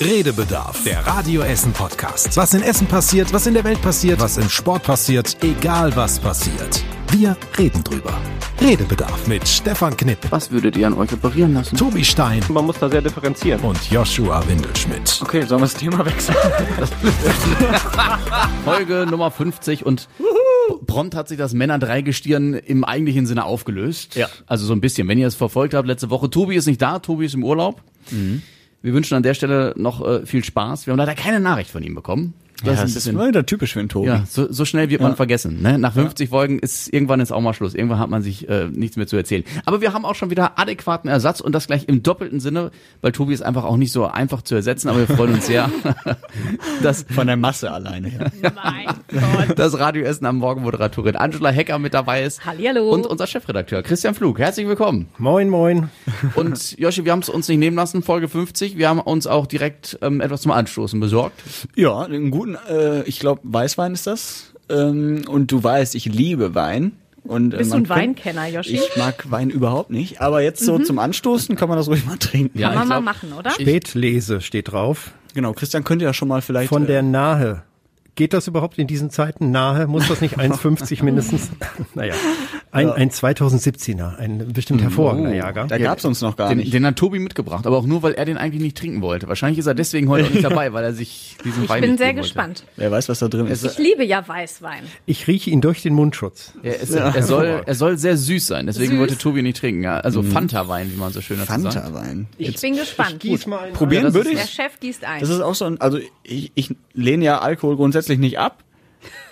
Redebedarf, der Radio Essen Podcast. Was in Essen passiert, was in der Welt passiert, was im Sport passiert, egal was passiert. Wir reden drüber. Redebedarf mit Stefan Knipp, Was würdet ihr an euch operieren lassen? Tobi Stein Man muss da sehr differenzieren. und Joshua Windelschmidt. Okay, sollen wir das Thema wechseln? Folge Nummer 50 und prompt hat sich das Männer-Dreigestirn im eigentlichen Sinne aufgelöst. Ja. Also so ein bisschen. Wenn ihr es verfolgt habt, letzte Woche, Tobi ist nicht da, Tobi ist im Urlaub. Wir wünschen an der Stelle noch äh, viel Spaß. Wir haben leider keine Nachricht von ihm bekommen. Das Das ist ein ist bisschen, immer wieder typisch für den Tobi. ja, so, so schnell wird man Ja. vergessen. Ne? Nach 50 Folgen ist irgendwann ist auch mal Schluss. Irgendwann hat man sich äh, nichts mehr zu erzählen. Aber wir haben auch schon wieder adäquaten Ersatz und das gleich im doppelten Sinne, weil Tobi ist einfach auch nicht so einfach zu ersetzen. Aber wir freuen uns sehr, dass Von der Masse alleine. Ja. Mein Gott. das Radio Essen am Morgen Moderatorin Angela Hecker mit dabei ist. Hallihallo. Und unser Chefredakteur Christian Flug. Herzlich willkommen. Moin, moin. Und Joshi, wir haben es uns nicht nehmen lassen, Folge 50. Wir haben uns auch direkt ähm, etwas zum Anstoßen besorgt. ja, einen guten, äh, ich glaube, Weißwein ist das. Ähm, und du weißt, ich liebe Wein. Und, äh, Bist du ein Weinkenner, Joshi? Ich mag Wein überhaupt nicht. Aber jetzt so zum Anstoßen kann man das ruhig mal trinken. Ja, Kann man ich mal glaub- machen, oder? Spätlese steht drauf. Genau, Christian könnte ja schon mal vielleicht. Von äh, der Nahe. Geht das überhaupt in diesen Zeiten nahe? Muss das nicht 1,50 mindestens? naja, ein, ein 2017er, ein bestimmt hervorragender Jahrgang. Da gab's uns noch gar Den, nicht. den hat Tobi mitgebracht, aber auch nur, weil er den eigentlich nicht trinken wollte. Wahrscheinlich ist er deswegen heute auch nicht dabei, weil er sich diesen Ich Wein bin nicht sehr geben wollte. gespannt. Wer weiß, was da drin ist. Ich liebe ja Weißwein. Ich rieche ihn durch den Mundschutz. Er, ist, er, soll, er soll sehr süß sein, deswegen Süß. wollte Tobi nicht trinken. Ja, also Fanta-Wein, wie man so schön dazu sagt. Fanta-Wein. Ich bin gespannt. Gieß mal einen Probieren würde ist- Der ich. Chef gießt ein. Das ist auch so ein, also ich, ich lehne ja Alkohol grundsätzlich nicht ab,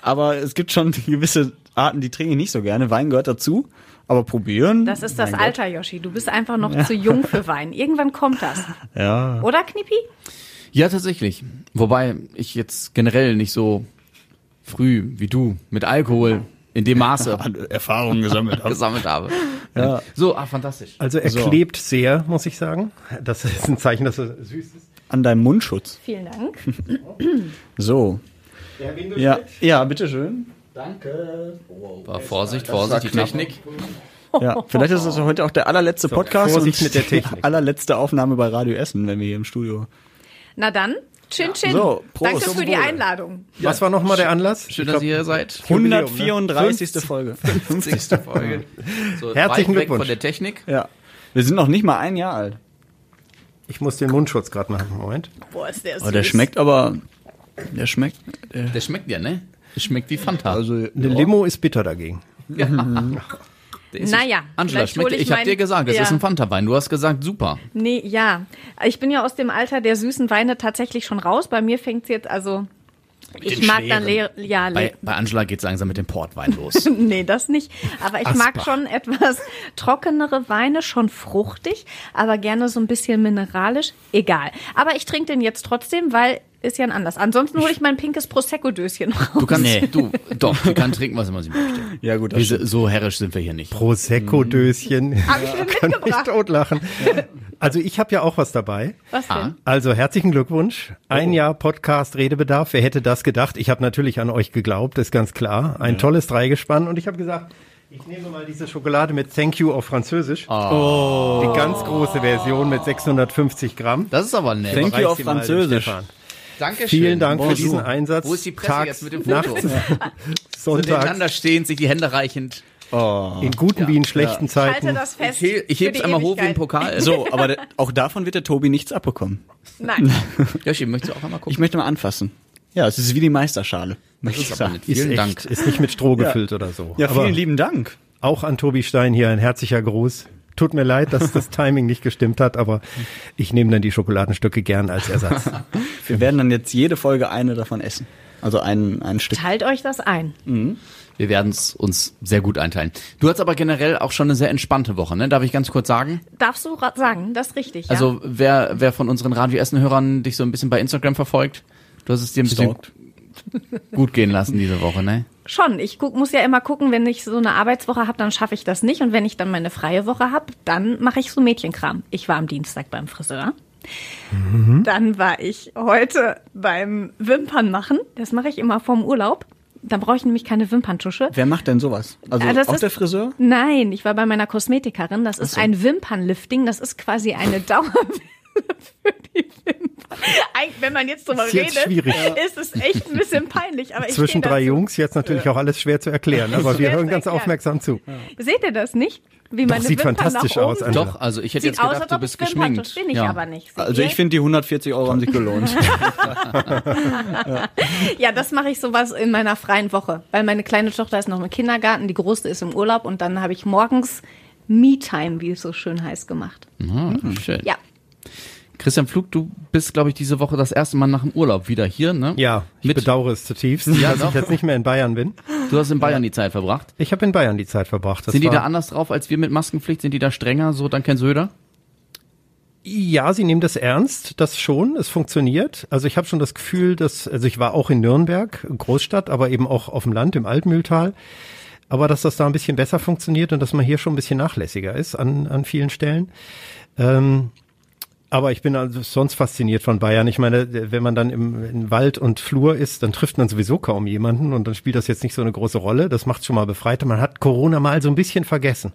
aber es gibt schon gewisse Arten, die trinke ich nicht so gerne. Wein gehört dazu, aber probieren. Das ist das mein Gott. Alter, Joshi. Du bist einfach noch zu jung für Wein. Irgendwann kommt das. Ja. Oder, Knippi? Ja, tatsächlich. Wobei ich jetzt generell nicht so früh wie du mit Alkohol in dem Maße Erfahrungen gesammelt habe. gesammelt habe. Ja. So, ah, fantastisch. Also er So. klebt sehr, muss ich sagen. Das ist ein Zeichen, dass er süß ist. An deinem Mundschutz. Vielen Dank. So. Ja, ja, bitteschön. War Vorsicht, Vorsicht, die Technik. Ja, vielleicht ist es heute auch der allerletzte Podcast Vorsicht und mit der die Technik. allerletzte Aufnahme bei Radio Essen, wenn wir hier im Studio. Na dann, chin chin. So, Prost. Danke für die. Einladung. Was war nochmal der Anlass? Schön, dass ihr hier seid. Jubiläum, ne? 134. Folge. 50. Folge. So, Herzlichen weit weg Glückwunsch. von der Technik. Ja. Wir sind noch nicht mal ein Jahr alt. Ich muss den Mundschutz gerade machen. Moment. Boah, ist der süß. Aber der schmeckt aber, der schmeckt, der, Der schmeckt ja, ne? Schmeckt wie Fanta. also, Eine Limo ist bitter dagegen. Ist Naja, Angela, schmeckt, ich ich, hab mein- dir gesagt, das Ja. ist ein Fanta-Wein. Du hast gesagt, super. Nee, ja. Ich bin ja aus dem Alter der süßen Weine tatsächlich schon raus. Bei mir fängt's jetzt also. Ich mag dann leer, ja, Bei, le bei Angela geht's langsam mit dem Portwein los. Nee, das nicht. Aber ich mag schon etwas trockenere Weine, schon fruchtig, aber gerne so ein bisschen mineralisch. Egal. Aber ich trinke den jetzt trotzdem, weil ist ja ein Anlass. Ansonsten hole ich mein pinkes Prosecco-Döschen raus. Du kannst, du, doch, du kannst trinken, was immer sie möchte. ja gut, das Wir, so herrisch sind wir hier nicht. Prosecco-Döschen. Hab ich mir Kann ich mitgebracht. totlachen. Also ich habe ja auch was dabei. Was Ah. denn? Also herzlichen Glückwunsch. Ein Jahr Podcast Redebedarf. Wer hätte das gedacht? Ich habe natürlich an euch geglaubt, ist ganz klar. Ein tolles Dreigespann. Und ich habe gesagt, ich nehme mal diese Schokolade mit Thank you auf Französisch. Oh. Die ganz große Version mit 650 Gramm. Das ist aber nett. Thank you auf mal Französisch. Stefan. Dankeschön. Vielen Dank für Bonjour. diesen Einsatz. Wo ist die Presse Tags, jetzt mit dem Foto? Nachts, So Sonntags, nebeneinander stehend, sich die Hände reichend. in guten wie in schlechten Halte Zeiten. das fest. Ich, ich für heb's einmal hoch wie ein. Pokal. So, aber auch davon wird der Tobi nichts abbekommen. Nein. Joshi, möchtest du auch einmal gucken? Ich möchte mal anfassen. Ja, es ist wie die Meisterschale. Möchte ich aber sagen. Vielen Dank. echt, Ist nicht mit Stroh gefüllt oder so. Ja, Aber vielen lieben Dank. auch an Tobi Stein hier ein herzlicher Gruß. Tut mir leid, dass das Timing nicht gestimmt hat, aber ich nehme dann die Schokoladenstücke gern als Ersatz. Wir werden dann jetzt jede Folge eine davon essen. Also ein, ein Stück. Teilt euch das ein. Wir werden es uns sehr gut einteilen. Du hast aber generell auch schon eine sehr entspannte Woche, ne? Darf ich ganz kurz sagen? Darfst du sagen, das ist richtig. Ja? Also wer, wer von unseren Radio Essen-Hörern dich so ein bisschen bei Instagram verfolgt, du hast es dir ein bisschen Stalkt. gut gehen lassen diese Woche, ne? Schon. Ich guck, muss ja immer gucken, wenn ich so eine Arbeitswoche habe, dann schaffe ich das nicht. Und wenn ich dann meine freie Woche habe, dann mache ich so Mädchenkram. Ich war am Dienstag beim Friseur. Dann war ich heute beim Wimpern machen. Das mache ich immer vorm Urlaub. Dann brauche ich nämlich keine Wimperntusche. Wer macht denn sowas? Also Ja, das auch ist- der Friseur? Nein, ich war bei meiner Kosmetikerin. Das ist ein Wimpernlifting. Das ist quasi eine Dauerwelle für die Wimpern. wenn man jetzt drüber Ist jetzt redet, schwierig. ist es echt ein bisschen peinlich. Aber ich Zwischen drei dazu. Jungs jetzt natürlich auch alles schwer zu erklären, aber wir hören ganz erklären. aufmerksam zu. Seht ihr das nicht? Wie Doch, meine sieht Wimpern fantastisch nach oben aus? Angela. Doch, also ich hätte Sieht jetzt aus, gedacht, als du bist geschminkt. Das bin ich ja. aber nicht. Seht Also ich finde, die 140 Euro haben sich gelohnt. Ja, das mache ich sowas in meiner freien Woche, weil meine kleine Tochter ist noch im Kindergarten, die große ist im Urlaub und dann habe ich morgens Me-Time, wie es so schön heißt, gemacht. Ah, schön. Ja, Christian Flug, du bist, glaube ich, diese Woche das erste Mal nach dem Urlaub wieder hier, ne? Ja, ich Mit- bedauere es zutiefst, Ja, dass doch. ich jetzt nicht mehr in Bayern bin. Du hast in Bayern die Zeit verbracht. Ich habe in Bayern die Zeit verbracht. Das Sind die da anders drauf als wir mit Maskenpflicht? Sind die da strenger, so dank Herrn Söder? Ja, sie nehmen das ernst, das schon, es funktioniert. Also ich habe schon das Gefühl, dass, also ich war auch in Nürnberg, Großstadt, aber eben auch auf dem Land, im Altmühltal. Aber dass das da ein bisschen besser funktioniert und dass man hier schon ein bisschen nachlässiger ist an, an vielen Stellen. Ähm, aber ich bin also sonst fasziniert von Bayern. Ich meine, wenn man dann im, Wald und Flur ist, dann trifft man sowieso kaum jemanden und dann spielt das jetzt nicht so eine große Rolle. Das macht schon mal befreiter. Man hat Corona mal so ein bisschen vergessen.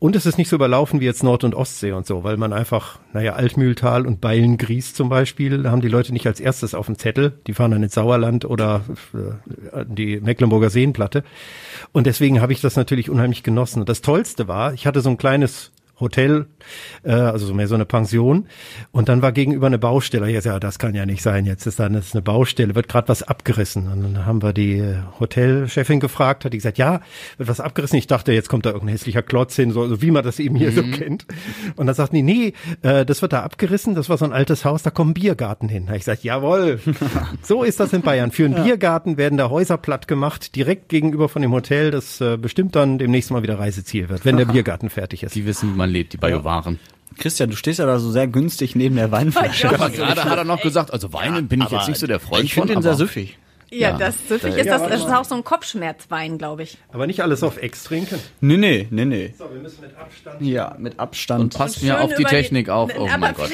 Und es ist nicht so überlaufen wie jetzt Nord- und Ostsee und so, weil man einfach, naja, Altmühltal und Beilengries zum Beispiel, da haben die Leute nicht als erstes auf dem Zettel. Die fahren dann ins Sauerland oder äh, die Mecklenburger Seenplatte. Und deswegen habe ich das natürlich unheimlich genossen. Und das Tollste war, ich hatte so ein kleines Hotel, äh, also so mehr so eine Pension. Und dann war gegenüber eine Baustelle. Jetzt, ja, das kann ja nicht sein. Jetzt ist da eine, ist eine Baustelle, wird gerade was abgerissen. Und dann haben wir die äh, Hotelchefin gefragt, hat die gesagt, ja, wird was abgerissen. Ich dachte, jetzt kommt da irgendein hässlicher Klotz hin, so, so wie man das eben hier so kennt. Und dann sagt die, nee, äh, das wird da abgerissen. Das war so ein altes Haus, da kommt ein Biergarten hin. Da ich gesagt, jawohl, so ist das in Bayern. Für einen Biergarten werden da Häuser platt gemacht, direkt gegenüber von dem Hotel, das äh, bestimmt dann demnächst mal wieder Reiseziel wird, wenn der Biergarten fertig ist. Die wissen, wie man lebt, die Biowaren. Christian, du stehst ja da so sehr günstig neben der Weinflasche. Ja, Aber gerade hat er noch gesagt, also Weinen bin ich jetzt nicht so der Freund Ich finde von, ihn sehr aber- süffig. Ja, Ja. das süffig ist das. Das ist auch so ein Kopfschmerzwein, glaube ich. Aber nicht alles auf Ex trinken. Nee, nee, nee, nee. So, wir müssen mit Abstand. Ja, mit Abstand. Und passt mir auf die Technik auf. Oh mein Gott.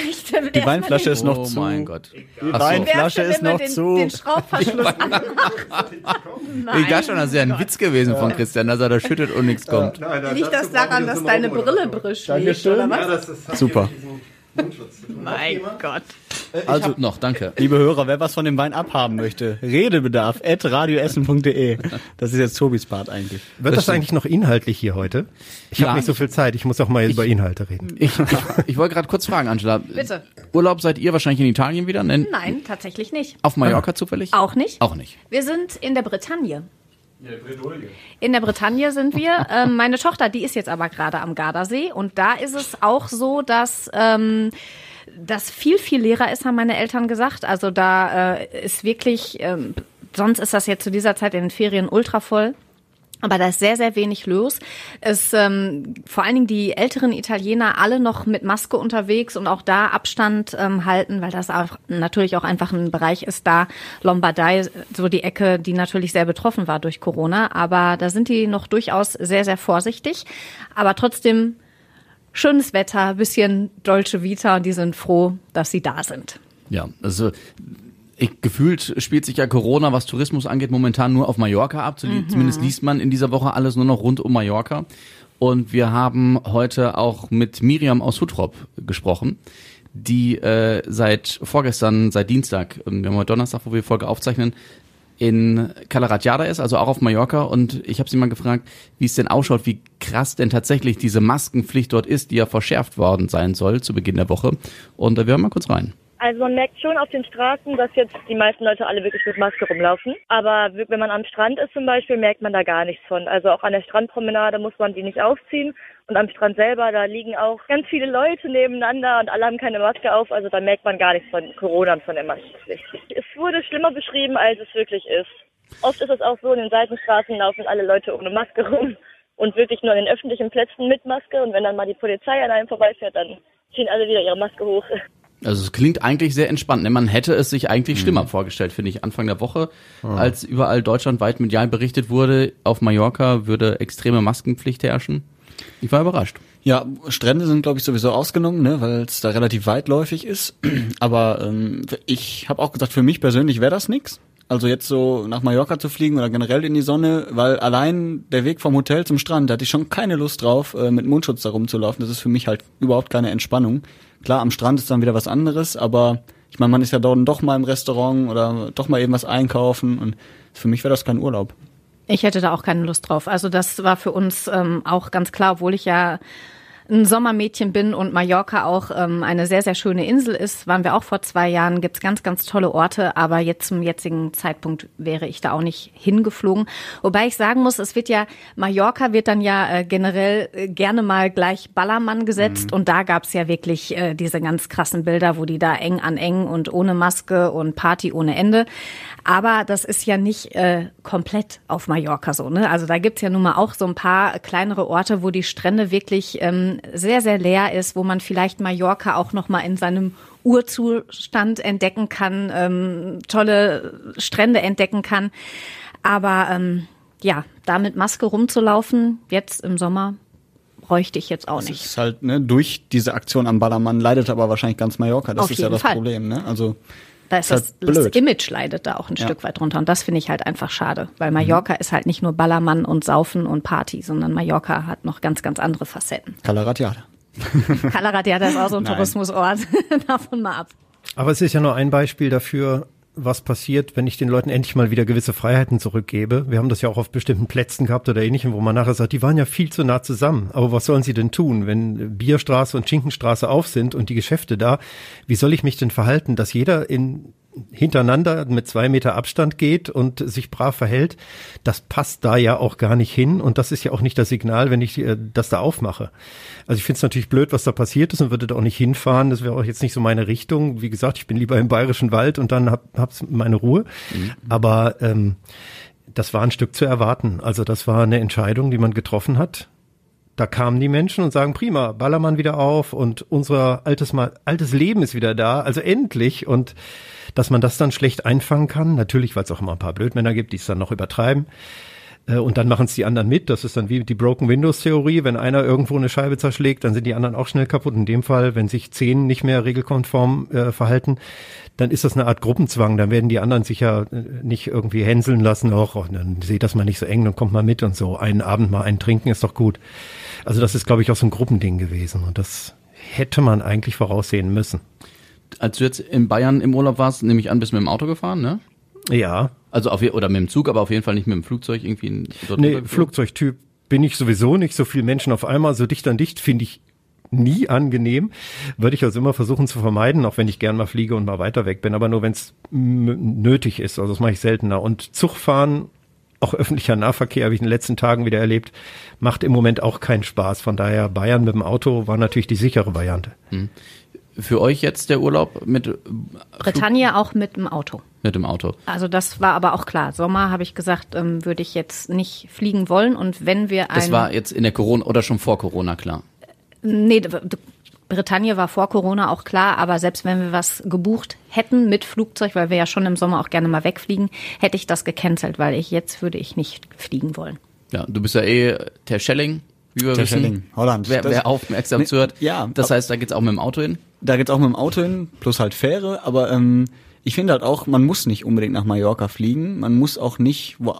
die Weinflasche den- ist noch oh zu. mein Gott. Die Ach. Weinflasche ist noch den, zu. Den Schraubverschluss dachte schon, das wäre ein Witz gewesen von Christian, dass er da schüttet und nichts kommt. Liegt das daran, dass deine Brille? Ja, ist, hat Super. Mundschutz. Mein Gott. Ich also, hab noch, danke. Liebe Hörer, wer was von dem Wein abhaben möchte, Redebedarf at radioessen.de. Das ist jetzt Tobis Part eigentlich. Wird das eigentlich noch inhaltlich hier heute? Ich Ja. habe nicht so viel Zeit, ich muss auch mal über Inhalte reden. Ich, ich, ich wollte gerade kurz fragen, Angela. Bitte. Urlaub seid ihr wahrscheinlich in Italien wieder? Nein. Nein, tatsächlich nicht. Auf Mallorca zufällig? Auch nicht. Auch nicht. Wir sind in der Bretagne. In der Bretagne sind wir. Ähm, meine Tochter, die ist jetzt aber gerade am Gardasee und da ist es auch so, dass ähm, das viel, viel leerer ist, haben meine Eltern gesagt. Also da äh, ist wirklich, ähm, sonst ist das jetzt zu dieser Zeit in den Ferien ultra voll. Aber da ist sehr, sehr wenig los. Es ähm, vor allen Dingen die älteren Italiener alle noch mit Maske unterwegs und auch da Abstand ähm, halten, weil das auch natürlich auch einfach ein Bereich ist, da Lombardei, so die Ecke, die natürlich sehr betroffen war durch Corona. Aber da sind die noch durchaus sehr, sehr vorsichtig. Aber trotzdem schönes Wetter, bisschen Dolce Vita und die sind froh, dass sie da sind. Ja, also ich, gefühlt spielt sich ja Corona, was Tourismus angeht, momentan nur auf Mallorca ab. Zumindest Zumindest liest man in dieser Woche alles nur noch rund um Mallorca. Und wir haben heute auch mit Miriam aus Hutrop gesprochen, die äh, seit vorgestern, seit Dienstag, ähm, wir haben heute Donnerstag, wo wir die Folge aufzeichnen, in Calaratiada ist, also auch auf Mallorca. Und ich habe sie mal gefragt, wie es denn ausschaut, wie krass denn tatsächlich diese Maskenpflicht dort ist, die ja verschärft worden sein soll zu Beginn der Woche. Und äh, wir hören mal kurz rein. Also man merkt schon auf den Straßen, dass jetzt die meisten Leute alle wirklich mit Maske rumlaufen. Aber wenn man am Strand ist zum Beispiel, merkt man da gar nichts von. Also auch an der Strandpromenade muss man die nicht aufziehen. Und am Strand selber, da liegen auch ganz viele Leute nebeneinander und alle haben keine Maske auf. Also da merkt man gar nichts von Corona und von der Maskenpflicht. Es wurde schlimmer beschrieben, als es wirklich ist. Oft ist es auch so, in den Seitenstraßen laufen alle Leute ohne Maske rum und wirklich nur an den öffentlichen Plätzen mit Maske. Und wenn dann mal die Polizei an einem vorbeifährt, dann ziehen alle wieder ihre Maske hoch. Also es klingt eigentlich sehr entspannt. Ne? Man hätte es sich eigentlich schlimmer vorgestellt, finde ich, Anfang der Woche, als überall deutschlandweit medial berichtet wurde, auf Mallorca würde extreme Maskenpflicht herrschen. Ich war überrascht. Ja, Strände sind, glaube ich, sowieso ausgenommen, ne, weil es da relativ weitläufig ist. Aber ähm, ich habe auch gesagt, für mich persönlich wäre das nix. Also jetzt so nach Mallorca zu fliegen oder generell in die Sonne, weil allein der Weg vom Hotel zum Strand, da hatte ich schon keine Lust drauf, äh, mit Mundschutz da rumzulaufen. Das ist für mich halt überhaupt keine Entspannung. Klar, am Strand ist dann wieder was anderes, aber Ich meine, man ist ja dann doch mal im Restaurant oder doch mal eben was einkaufen und für mich wäre das kein Urlaub. Ich hätte da auch keine Lust drauf. Also das war für uns ähm, auch ganz klar, obwohl ich ja ein Sommermädchen bin und Mallorca auch ähm, eine sehr, sehr schöne Insel ist, waren wir auch vor zwei Jahren, gibt's ganz, ganz tolle Orte, aber jetzt zum jetzigen Zeitpunkt wäre ich da auch nicht hingeflogen. Wobei ich sagen muss, es wird ja, Mallorca wird dann ja äh, generell äh, gerne mal gleich Ballermann gesetzt und da gab's ja wirklich äh, diese ganz krassen Bilder, wo die da eng an eng und ohne Maske und Party ohne Ende. Aber das ist ja nicht äh, komplett auf Mallorca so. Ne? Also da gibt's ja nun mal auch so ein paar kleinere Orte, wo die Strände wirklich ähm, sehr, sehr leer ist, wo man vielleicht Mallorca auch noch mal in seinem Urzustand entdecken kann, ähm, tolle Strände entdecken kann. Aber ähm, ja, da mit Maske rumzulaufen, jetzt im Sommer, bräuchte ich jetzt auch Das nicht. ist halt, ne, durch diese Aktion am Ballermann leidet aber wahrscheinlich ganz Mallorca. Das Auf ist ja das Fall. Problem, ne? Also Da ist das, halt das. Image leidet da auch ein Ja. Stück weit drunter. Und das finde ich halt einfach schade, weil Mhm. Mallorca ist halt nicht nur Ballermann und Saufen und Party, sondern Mallorca hat noch ganz, ganz andere Facetten. Calaratiada. Calaratiada ist auch so ein Nein. Tourismusort. Davon mal ab. Aber es ist ja nur ein Beispiel dafür, was passiert, wenn ich den Leuten endlich mal wieder gewisse Freiheiten zurückgebe. Wir haben das ja auch auf bestimmten Plätzen gehabt oder ähnlichem, wo man nachher sagt, die waren ja viel zu nah zusammen. Aber was sollen sie denn tun, wenn Bierstraße und Schinkenstraße auf sind und die Geschäfte da? Wie soll ich mich denn verhalten, dass jeder in hintereinander mit zwei Meter Abstand geht und sich brav verhält, das passt da ja auch gar nicht hin und das ist ja auch nicht das Signal, wenn ich äh, das da aufmache. Also ich finde es natürlich blöd, was da passiert ist und würde da auch nicht hinfahren. Das wäre auch jetzt nicht so meine Richtung. Wie gesagt, ich bin lieber im bayerischen Wald und dann hab, hab's meine Ruhe. Aber ähm, das war ein Stück zu erwarten. Also das war eine Entscheidung, die man getroffen hat. Da kamen die Menschen und sagen, prima, Ballermann wieder auf und unser altes, Mal, altes Leben ist wieder da, also endlich. Und dass man das dann schlecht einfangen kann, natürlich, weil es auch immer ein paar Blödmänner gibt, die es dann noch übertreiben. Äh, Und dann machen es die anderen mit. Das ist dann wie die Broken Windows Theorie. Wenn einer irgendwo eine Scheibe zerschlägt, dann sind die anderen auch schnell kaputt. In dem Fall, wenn sich zehn nicht mehr regelkonform äh, verhalten, dann ist das eine Art Gruppenzwang. Dann werden die anderen sich ja äh, nicht irgendwie hänseln lassen. Och, oh, dann seht das mal nicht so eng, dann kommt mal mit und so. Einen Abend mal einen trinken ist doch gut. Also das ist, glaube ich, auch so ein Gruppending gewesen. Und das hätte man eigentlich voraussehen müssen. Als du jetzt in Bayern im Urlaub warst, nehme ich an, bist du mit dem Auto gefahren, ne? Ja, Also auf, oder mit dem Zug, aber auf jeden Fall nicht mit dem Flugzeug irgendwie dort Nee? Flugzeugtyp bin ich sowieso nicht. So viele Menschen auf einmal, so dicht an dicht, finde ich nie angenehm. Würde ich also immer versuchen zu vermeiden, auch wenn ich gern mal fliege und mal weiter weg bin, aber nur wenn es nötig ist. Also das mache ich seltener. Und Zugfahren, auch öffentlicher Nahverkehr, habe ich in den letzten Tagen wieder erlebt, macht im Moment auch keinen Spaß. Von daher Bayern mit dem Auto war natürlich die sichere Variante. Für euch jetzt der Urlaub mit, Bretagne auch mit dem Auto. mit dem Auto? Also das war aber auch klar. Sommer habe ich gesagt, ähm, würde ich jetzt nicht fliegen wollen. Und wenn wir ein Das war jetzt in der Corona oder schon vor Corona klar. Nee, Bretagne war vor Corona auch klar, aber selbst wenn wir was gebucht hätten mit Flugzeug, weil wir ja schon im Sommer auch gerne mal wegfliegen, hätte ich das gecancelt, weil ich jetzt würde ich nicht fliegen wollen. Ja, du bist ja eh Ter Schelling, wie wir wissen. Schelling, Holland. Wer, wer aufmerksam Nee, zuhört. ja, Das heißt, da geht's auch mit dem Auto hin. Da geht's auch mit dem Auto hin, plus halt Fähre, aber ähm, ich finde halt auch, man muss nicht unbedingt nach Mallorca fliegen, man muss auch nicht wo,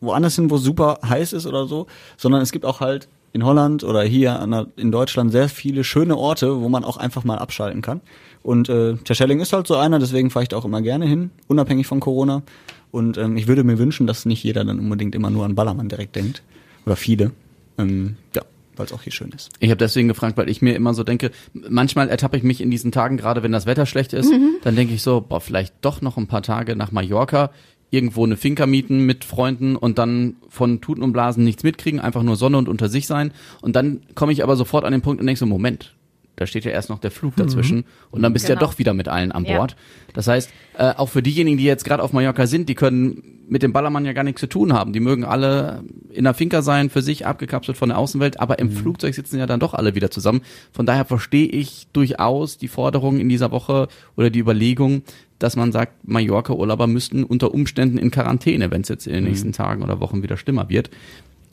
woanders hin, wo super heiß ist oder so, sondern es gibt auch halt in Holland oder hier in Deutschland sehr viele schöne Orte, wo man auch einfach mal abschalten kann. Und äh, Terschelling ist halt so einer, deswegen fahre ich da auch immer gerne hin, unabhängig von Corona. Und ähm, ich würde mir wünschen, dass nicht jeder dann unbedingt immer nur an Ballermann direkt denkt. Oder viele. Ähm, ja, weil es auch hier schön ist. Ich habe deswegen gefragt, weil ich mir immer so denke, manchmal ertappe ich mich in diesen Tagen, gerade wenn das Wetter schlecht ist, dann denke ich so, boah, vielleicht doch noch ein paar Tage nach Mallorca, irgendwo eine Finca mieten mit Freunden und dann von Tuten und Blasen nichts mitkriegen, einfach nur Sonne und unter sich sein. Und dann komme ich aber sofort an den Punkt und denke so, Moment, da steht ja erst noch der Flug dazwischen und dann bist du ja Genau. doch wieder mit allen an Ja. Bord. Das heißt, äh, auch für diejenigen, die jetzt gerade auf Mallorca sind, die können mit dem Ballermann ja gar nichts zu tun haben. Die mögen alle in der Finca sein, für sich abgekapselt von der Außenwelt, aber im Flugzeug sitzen ja dann doch alle wieder zusammen. Von daher verstehe ich durchaus die Forderung in dieser Woche oder die Überlegung, dass man sagt, Mallorca-Urlauber müssten unter Umständen in Quarantäne, wenn es jetzt in den nächsten Tagen oder Wochen wieder schlimmer wird.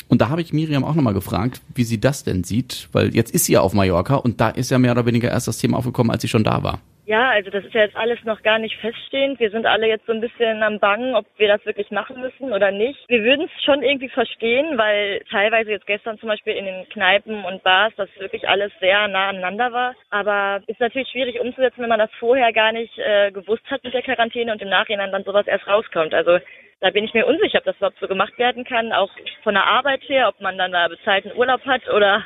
Und da habe ich Miriam auch nochmal gefragt, wie sie das denn sieht, weil jetzt ist sie ja auf Mallorca und da ist ja mehr oder weniger erst das Thema aufgekommen, als sie schon da war. Ja, also das ist ja jetzt alles noch gar nicht feststehend. Wir sind alle jetzt so ein bisschen am Bangen, ob wir das wirklich machen müssen oder nicht. Wir würden es schon irgendwie verstehen, weil teilweise jetzt gestern zum Beispiel in den Kneipen und Bars das wirklich alles sehr nah aneinander war. Aber ist natürlich schwierig umzusetzen, wenn man das vorher gar nicht äh, gewusst hat mit der Quarantäne und im Nachhinein dann sowas erst rauskommt. Also da bin ich mir unsicher, ob das überhaupt so gemacht werden kann, auch von der Arbeit her, ob man dann da bezahlten Urlaub hat oder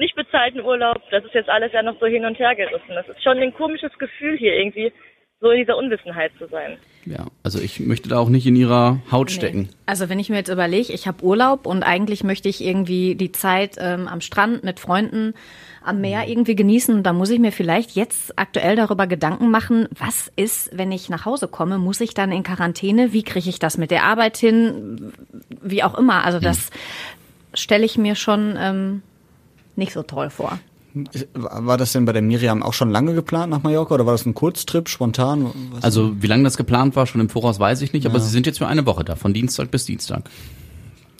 nicht bezahlten Urlaub. Das ist jetzt alles ja noch so hin und her gerissen. Das ist schon ein komisches Gefühl hier irgendwie, so in dieser Unwissenheit zu sein. Ja, also ich möchte da auch nicht in ihrer Haut stecken. Also wenn ich mir jetzt überlege, ich habe Urlaub und eigentlich möchte ich irgendwie die Zeit ähm, am Strand mit Freunden am Meer irgendwie genießen. Und da muss ich mir vielleicht jetzt aktuell darüber Gedanken machen, was ist, wenn ich nach Hause komme? Muss ich dann in Quarantäne? Wie kriege ich das mit der Arbeit hin? Wie auch immer. Also das stelle ich mir schon ähm, nicht so toll vor. War das denn bei der Miriam auch schon lange geplant nach Mallorca oder war das ein Kurztrip, spontan? Was Also wie lange das geplant war, schon im Voraus weiß ich nicht, aber Ja. sie sind jetzt für eine Woche da, von Dienstag bis Dienstag.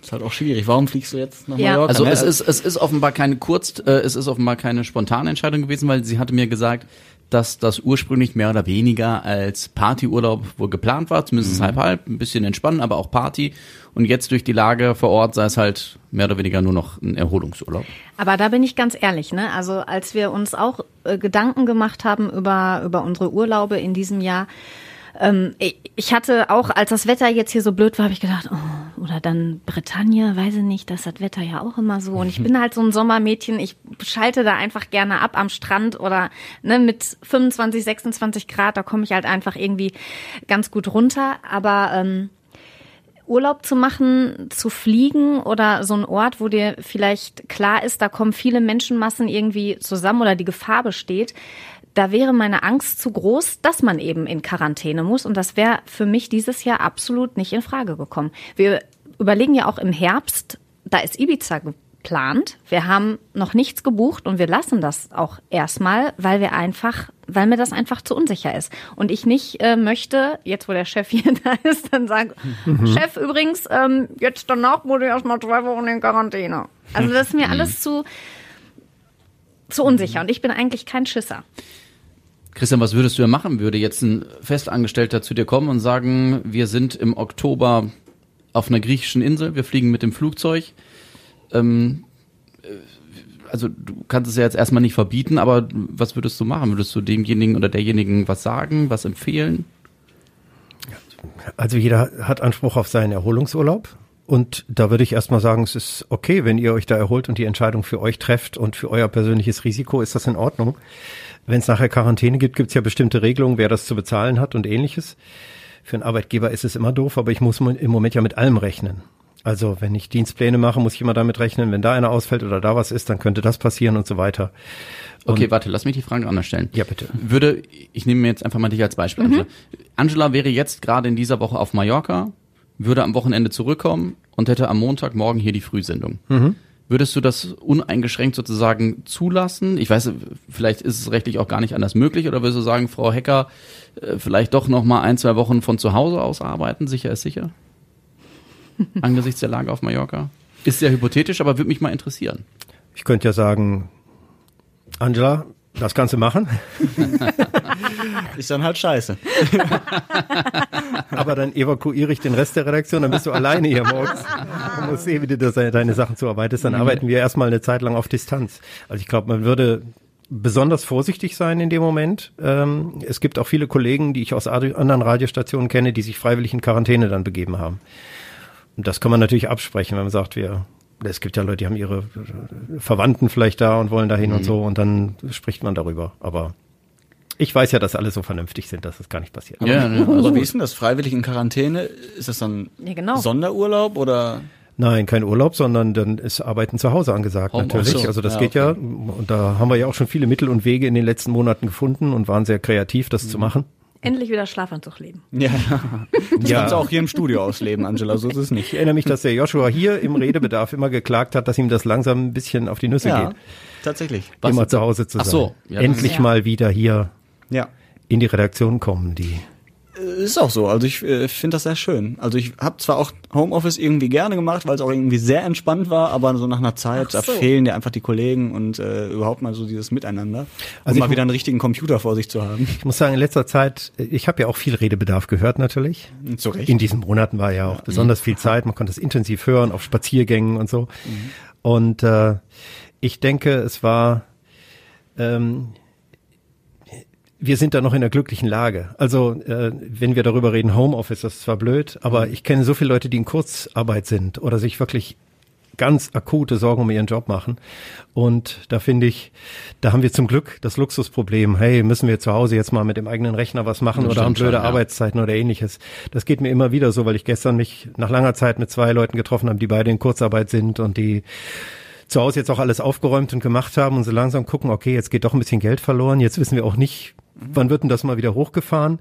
ist halt auch schwierig. Warum fliegst du jetzt nach Ja. Mallorca? Also es ist, es ist offenbar keine kurz, äh, es ist offenbar keine spontane Entscheidung gewesen, weil sie hatte mir gesagt, dass das ursprünglich mehr oder weniger als Partyurlaub wohl geplant war, zumindest halb halb, ein bisschen entspannen, aber auch Party. Und jetzt durch die Lage vor Ort sei es halt mehr oder weniger nur noch ein Erholungsurlaub. Aber da bin ich ganz ehrlich, ne? Also als wir uns auch äh, Gedanken gemacht haben über, über unsere Urlaube in diesem Jahr, ähm, ich, ich hatte auch, als das Wetter jetzt hier so blöd war, habe ich gedacht, oh, oder dann Bretagne, weiß ich nicht, das ist das Wetter ja auch immer so. Und ich bin halt so ein Sommermädchen, ich schalte da einfach gerne ab am Strand oder ne, mit 25, 26 Grad, da komme ich halt einfach irgendwie ganz gut runter. Aber ähm, Urlaub zu machen, zu fliegen oder so ein Ort, wo dir vielleicht klar ist, da kommen viele Menschenmassen irgendwie zusammen oder die Gefahr besteht, da wäre meine Angst zu groß, dass man eben in Quarantäne muss. Und das wäre für mich dieses Jahr absolut nicht in Frage gekommen. Wir überlegen ja auch im Herbst, da ist Ibiza geplant. Wir haben noch nichts gebucht und wir lassen das auch erstmal, weil wir einfach, weil mir das einfach zu unsicher ist. Und ich nicht äh, möchte, jetzt wo der Chef hier da ist, dann sagen, Chef übrigens, ähm, jetzt danach wurde ich erstmal zwei Wochen in Quarantäne. Also das ist mir alles zu, zu unsicher und ich bin eigentlich kein Schisser. Christian, was würdest du denn machen? Würde jetzt ein Festangestellter zu dir kommen und sagen, wir sind im Oktober auf einer griechischen Insel, wir fliegen mit dem Flugzeug. Ähm, äh, also du kannst es ja jetzt erstmal nicht verbieten, aber was würdest du machen? Würdest du demjenigen oder derjenigen was sagen, was empfehlen? Also jeder hat Anspruch auf seinen Erholungsurlaub. Und da würde ich erstmal sagen, es ist okay, wenn ihr euch da erholt und die Entscheidung für euch trefft und für euer persönliches Risiko ist das in Ordnung. Wenn es nachher Quarantäne gibt, gibt es ja bestimmte Regelungen, wer das zu bezahlen hat und ähnliches. Für einen Arbeitgeber ist es immer doof, aber ich muss im Moment ja mit allem rechnen. Also wenn ich Dienstpläne mache, muss ich immer damit rechnen, wenn da einer ausfällt oder da was ist, dann könnte das passieren und so weiter. Okay, warte, lass mich die Frage anders stellen. Ja, bitte. Würde, ich nehme mir jetzt einfach mal dich als Beispiel, Angela. Angela wäre jetzt gerade in dieser Woche auf Mallorca, würde am Wochenende zurückkommen und hätte am Montagmorgen hier die Frühsendung. Würdest du das uneingeschränkt sozusagen zulassen? Ich weiß, vielleicht ist es rechtlich auch gar nicht anders möglich, oder würdest du sagen, Frau Hecker, äh, vielleicht doch noch mal ein, zwei Wochen von zu Hause aus arbeiten? Sicher ist sicher? Angesichts der Lage auf Mallorca? Ist sehr hypothetisch, aber würde mich mal interessieren. Ich könnte ja sagen, Angela, das kannst du machen. ist dann halt scheiße. Aber dann evakuiere ich den Rest der Redaktion, dann bist du alleine hier morgens und musst sehen, wie du das, deine Sachen zuarbeitest. Dann arbeiten wir erstmal eine Zeit lang auf Distanz. Also ich glaube, man würde besonders vorsichtig sein in dem Moment. Ähm, es gibt auch viele Kollegen, die ich aus anderen Radiostationen kenne, die sich freiwillig in Quarantäne dann begeben haben. Und das kann man natürlich absprechen, wenn man sagt, wir, es gibt ja Leute, die haben ihre Verwandten vielleicht da und wollen dahin und so und dann spricht man darüber. Aber ich weiß ja, dass alle so vernünftig sind, dass das gar nicht passiert. Ja, ne, also wie ist denn das? Freiwillig in Quarantäne? Ist das dann Ja, genau. Sonderurlaub oder? Nein, kein Urlaub, sondern dann ist Arbeiten zu Hause angesagt Homeoffice. natürlich. So, Also das ja, geht ja und da haben wir ja auch schon viele Mittel und Wege in den letzten Monaten gefunden und waren sehr kreativ, das zu machen. Endlich wieder Schlafanzug leben. Ja. Das Ja. kannst du auch hier im Studio ausleben, Angela, so ist es nicht. Ich erinnere mich, dass der Joshua hier im Redebedarf immer geklagt hat, dass ihm das langsam ein bisschen auf die Nüsse Ja, geht, tatsächlich. Was? immer zu Hause zu Ach sein. so, ja, Endlich ist- mal wieder hier Ja. in die Redaktion kommen, die ist auch so. Also ich äh, finde das sehr schön. Also ich habe zwar auch Homeoffice irgendwie gerne gemacht, weil es auch irgendwie sehr entspannt war, aber so nach einer Zeit, Ach da so. fehlen dir einfach die Kollegen und äh, überhaupt mal so dieses Miteinander. Also ich mal wieder einen richtigen Computer vor sich zu haben. Ich muss sagen, in letzter Zeit, ich habe ja auch viel Redebedarf gehört natürlich. Zu Recht. In diesen Monaten war ja auch besonders viel Zeit. Man konnte es intensiv hören auf Spaziergängen und so. Und äh, ich denke, es war, ähm, wir sind da noch in einer glücklichen Lage. Also äh, wenn wir darüber reden, Homeoffice, das ist zwar blöd, aber ich kenne so viele Leute, die in Kurzarbeit sind oder sich wirklich ganz akute Sorgen um ihren Job machen. Und da finde ich, da haben wir zum Glück das Luxusproblem, hey, müssen wir zu Hause jetzt mal mit dem eigenen Rechner was machen Das oder haben blöde schon, ja. Arbeitszeiten oder ähnliches. Das geht mir immer wieder so, weil ich gestern mich nach langer Zeit mit zwei Leuten getroffen habe, die beide in Kurzarbeit sind und die zu Hause jetzt auch alles aufgeräumt und gemacht haben und so langsam gucken, okay, jetzt geht doch ein bisschen Geld verloren. Jetzt wissen wir auch nicht, wann wird denn das mal wieder hochgefahren?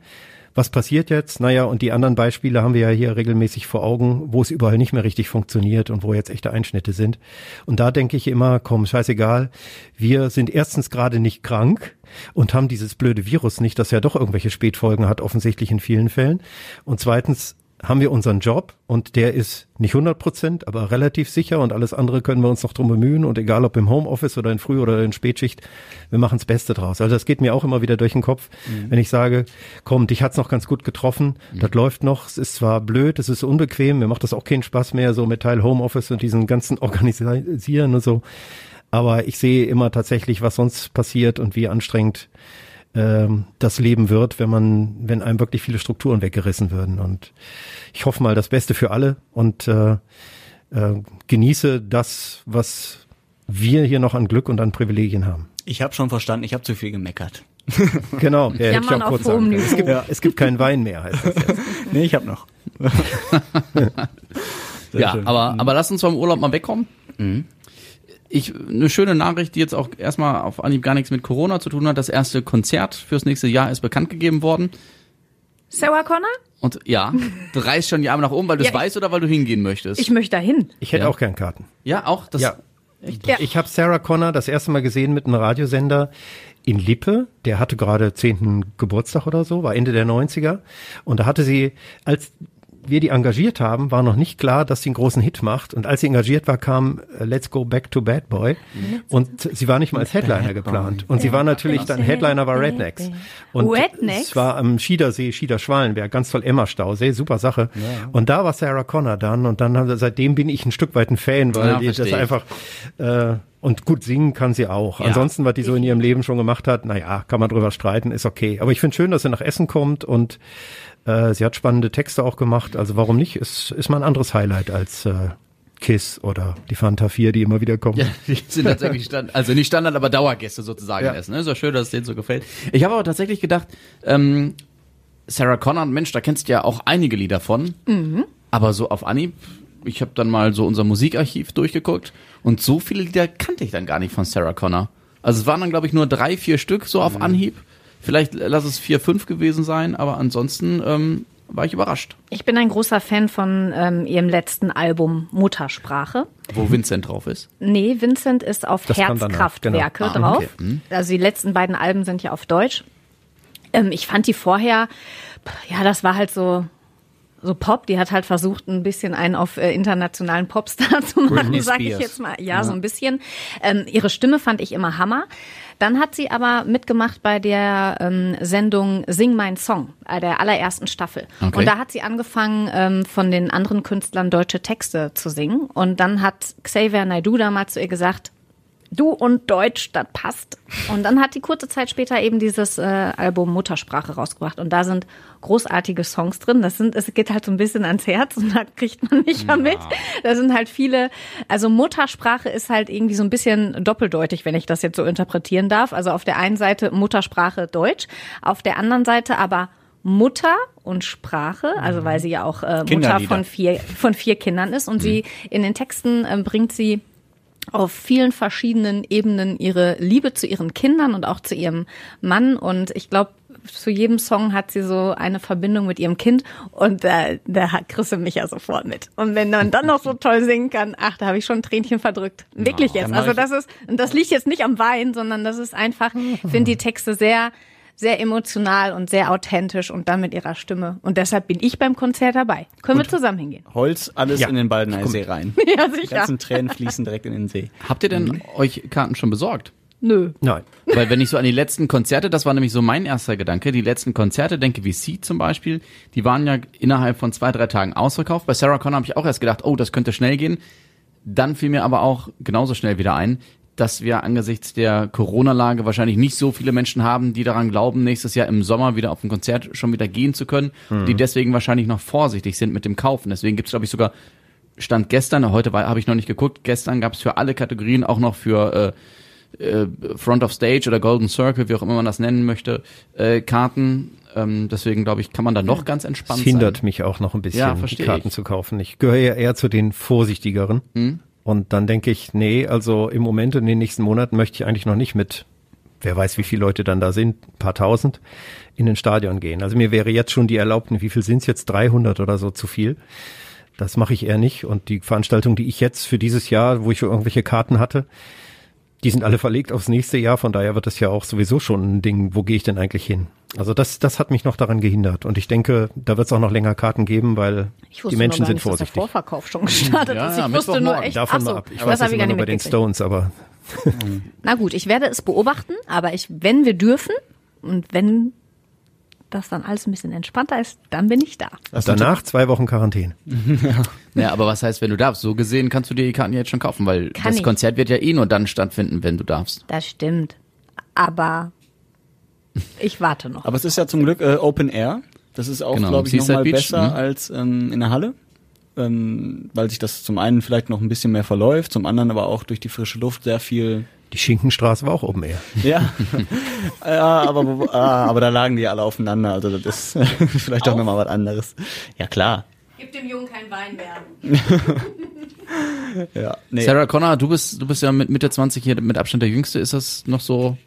Was passiert jetzt? Naja, und die anderen Beispiele haben wir ja hier regelmäßig vor Augen, wo es überall nicht mehr richtig funktioniert und wo jetzt echte Einschnitte sind. Und da denke ich immer, komm, scheißegal. Wir sind erstens gerade nicht krank und haben dieses blöde Virus nicht, das ja doch irgendwelche Spätfolgen hat, offensichtlich in vielen Fällen. Und zweitens haben wir unseren Job und der ist nicht 100 Prozent, aber relativ sicher und alles andere können wir uns noch drum bemühen und egal ob im Homeoffice oder in Früh- oder in Spätschicht, wir machen das Beste draus. Also das geht mir auch immer wieder durch den Kopf, wenn ich sage, komm, dich hat's noch ganz gut getroffen, das läuft noch, es ist zwar blöd, es ist unbequem, mir macht das auch keinen Spaß mehr, so mit Teil Homeoffice und diesen ganzen Organisieren und so, aber ich sehe immer tatsächlich, was sonst passiert und wie anstrengend ähm, das Leben wird, wenn man, wenn einem wirklich viele Strukturen weggerissen würden. Und ich hoffe mal das Beste für alle und äh, äh, genieße das, was wir hier noch an Glück und an Privilegien haben. Ich habe schon verstanden, ich habe zu viel gemeckert. Genau, ja, hätte ich auch auf kurz sagen. Es gibt, Niveau. es gibt keinen Wein mehr, heißt das jetzt. Nee, ich habe noch. Ja, schön. aber, aber lass uns vom Urlaub mal wegkommen. Ich, eine schöne Nachricht, die jetzt auch erstmal auf Anhieb gar nichts mit Corona zu tun hat. Das erste Konzert fürs nächste Jahr ist bekannt gegeben worden. Sarah Connor? Und ja, du reißt schon die Arme nach oben, weil du es Ja, weißt oder weil du hingehen möchtest. Ich möchte dahin. Ich hätte Ja. auch gern Karten. ja, auch das. Ja. Ja. Ich habe Sarah Connor das erste Mal gesehen mit einem Radiosender in Lippe. Der hatte gerade 10. Geburtstag oder so, war Ende der 90er. Und da hatte sie, als wir die engagiert haben, war noch nicht klar, dass sie einen großen Hit macht. Und als sie engagiert war, kam äh, Let's Go Back to Bad Boy. Und sie war nicht mal als Headliner geplant. Und sie war natürlich dann, Headliner war Rednecks. Und Rednecks? es war am Schiedersee, Schieder-Schwalenberg, ganz toll Emma-Stausee, super Sache. Und da war Sarah Connor dann. Und dann, seitdem bin ich ein Stück weit ein Fan, weil Ja, die das einfach äh, und gut singen kann sie auch. Ja. Ansonsten, was die so in ihrem Leben schon gemacht hat, naja, kann man drüber streiten, ist okay. Aber ich finde schön, dass sie nach Essen kommt und äh, sie hat spannende Texte auch gemacht. Also warum nicht? Ist, ist mal ein anderes Highlight als äh, Kiss oder die Fanta 4, die immer wieder kommen. Ja, die sind tatsächlich Stand, also nicht Standard, aber Dauergäste sozusagen Ja. essen. Ne? Ist ja schön, dass es denen so gefällt. Ich habe aber tatsächlich gedacht, ähm, Sarah Connor, Mensch, da kennst du ja auch einige Lieder von. Aber so auf Anhieb, ich habe dann mal so unser Musikarchiv durchgeguckt und so viele Lieder kannte ich dann gar nicht von Sarah Connor. Also es waren dann, glaube ich, nur drei, vier Stück so auf Anhieb. Vielleicht lass es vier, fünf gewesen sein, aber ansonsten ähm, war ich überrascht, Ich bin ein großer Fan von ähm, ihrem letzten Album Muttersprache. wo Vincent drauf ist. Nee, Vincent ist auf Das Herzkraftwerke genau. Ah, drauf. okay. Hm. Also die letzten beiden Alben sind ja auf Deutsch. Ähm, ich fand die vorher, ja, das war halt so so Pop, die hat halt versucht, ein bisschen einen auf äh, internationalen Popstar zu machen, sage ich jetzt mal. Ja, so ein bisschen. Ähm, ihre Stimme fand ich immer Hammer. Dann hat sie aber mitgemacht bei der ähm, Sendung Sing mein Song, äh, der allerersten Staffel. Okay. Und da hat sie angefangen, ähm, von den anderen Künstlern deutsche Texte zu singen. Und dann hat Xavier Naidoo damals zu ihr gesagt, Du und Deutsch, das passt. Und dann hat die kurze Zeit später eben dieses äh, Album Muttersprache rausgebracht. Und da sind großartige Songs drin. Das sind, es geht halt so ein bisschen ans Herz und da kriegt man nicht mehr mit. Da sind halt viele, also Muttersprache ist halt irgendwie so ein bisschen doppeldeutig, wenn ich das jetzt so interpretieren darf. Also auf der einen Seite Muttersprache Deutsch, auf der anderen Seite aber Mutter und Sprache, also weil sie ja auch äh, Mutter von vier, von vier Kindern ist. Und sie in den Texten äh, bringt sie auf vielen verschiedenen Ebenen ihre Liebe zu ihren Kindern und auch zu ihrem Mann. Und ich glaube, zu jedem Song hat sie so eine Verbindung mit ihrem Kind und da, da hat Chrisse mich ja sofort mit. Und wenn man dann noch so toll singen kann, ach, da habe ich schon ein Tränchen verdrückt. Wirklich jetzt. dann mach Also das ist, und das liegt jetzt nicht am Wein, sondern das ist einfach, ich finde die Texte sehr sehr emotional und sehr authentisch und dann mit ihrer Stimme. Und deshalb bin ich beim Konzert dabei. Können wir zusammen hingehen? Holz, alles Ja. in den Baldeneysee rein. Ja, Die sicher. ganzen Tränen fließen direkt in den See. Habt ihr denn euch Karten schon besorgt? Nö. Nein. Weil wenn ich so an die letzten Konzerte, das war nämlich so mein erster Gedanke, die letzten Konzerte, denke wie Sie zum Beispiel, die waren ja innerhalb von zwei, drei Tagen ausverkauft. Bei Sarah Connor habe ich auch erst gedacht, oh, das könnte schnell gehen. Dann fiel mir aber auch genauso schnell wieder ein, dass wir angesichts der Corona-Lage wahrscheinlich nicht so viele Menschen haben, die daran glauben, nächstes Jahr im Sommer wieder auf ein Konzert schon wieder gehen zu können, die deswegen wahrscheinlich noch vorsichtig sind mit dem Kaufen. Deswegen gibt es, glaube ich, sogar Stand gestern, heute habe ich noch nicht geguckt, gestern gab es für alle Kategorien auch noch für äh, äh, Front of Stage oder Golden Circle, wie auch immer man das nennen möchte, äh, Karten. Ähm, deswegen glaube ich, kann man da noch ganz entspannt hindert sein. mich auch noch ein bisschen, Ja, Karten ich. zu kaufen. Ich gehöre ja eher zu den vorsichtigeren. Hm? Und dann denke ich, nee, also im Moment in den nächsten Monaten möchte ich eigentlich noch nicht mit, wer weiß, wie viele Leute dann da sind, ein paar tausend, in den Stadion gehen. Also mir wäre jetzt schon die erlaubten, wie viel sind es jetzt, 300 oder so zu viel. Das mache ich eher nicht. Und die Veranstaltung, die ich jetzt für dieses Jahr, wo ich irgendwelche Karten hatte, die sind alle verlegt aufs nächste Jahr. Von daher wird das ja auch sowieso schon ein Ding, wo gehe ich denn eigentlich hin? Also das, das hat mich noch daran gehindert. Und ich denke, da wird es auch noch länger Karten geben, weil die Menschen sind nicht, dass der vorsichtig. Vorverkauf schon gestartet Ja, ist. ja, Ich wusste nur echt, Davon ach so, mal ab. Ich weiß habe das ich immer gar nur nicht bei den. Stones, aber Na gut, ich werde es beobachten, aber ich, wenn wir dürfen und wenn das dann alles ein bisschen entspannter ist, dann bin ich da. danach zwei Wochen Quarantäne. Ja, aber was heißt, wenn du darfst? So gesehen kannst du dir die Karten jetzt schon kaufen, weil Kann das ich. Konzert wird ja eh nur dann stattfinden, wenn du darfst. Das stimmt. Aber ich warte noch. Aber es ist ja zum Glück äh, Open Air. Das ist auch, Genau, glaube ich, nochmal besser ne? als ähm, in der Halle. Ähm, weil sich das zum einen vielleicht noch ein bisschen mehr verläuft, zum anderen aber auch durch die frische Luft sehr viel. Die Schinkenstraße war auch oben eher. Ja, ja aber, wo- ah, aber da lagen die alle aufeinander. Also das ist vielleicht auch nochmal was anderes. Ja, klar. Gib dem Jungen kein Wein mehr. Ja, nee. Sarah Connor, du bist, du bist ja mit Mitte 20 hier mit Abstand der Jüngste. Ist das noch so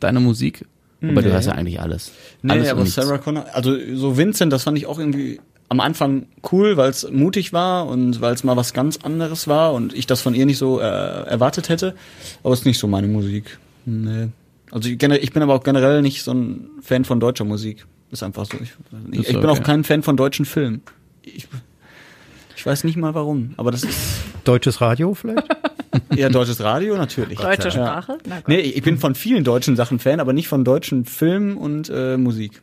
deine Musik? Aber du hast ja eigentlich alles. Nee, alles aber. Sarah Connor, also so Vincent, das fand ich auch irgendwie am Anfang cool, weil es mutig war und weil es mal was ganz anderes war und ich das von ihr nicht so äh, erwartet hätte. Aber es ist nicht so meine Musik. Nee. Also ich, ich bin aber auch generell nicht so ein Fan von deutscher Musik. Ist einfach so. Ich, ich, ich bin okay. auch kein Fan von deutschen Filmen. Ich, ich weiß nicht mal warum, aber das ist Deutsches Radio vielleicht? eher deutsches Radio natürlich. Deutsche Ja. Sprache? Gut. Nee, ich bin von vielen deutschen Sachen Fan, aber nicht von deutschen Filmen und äh, Musik.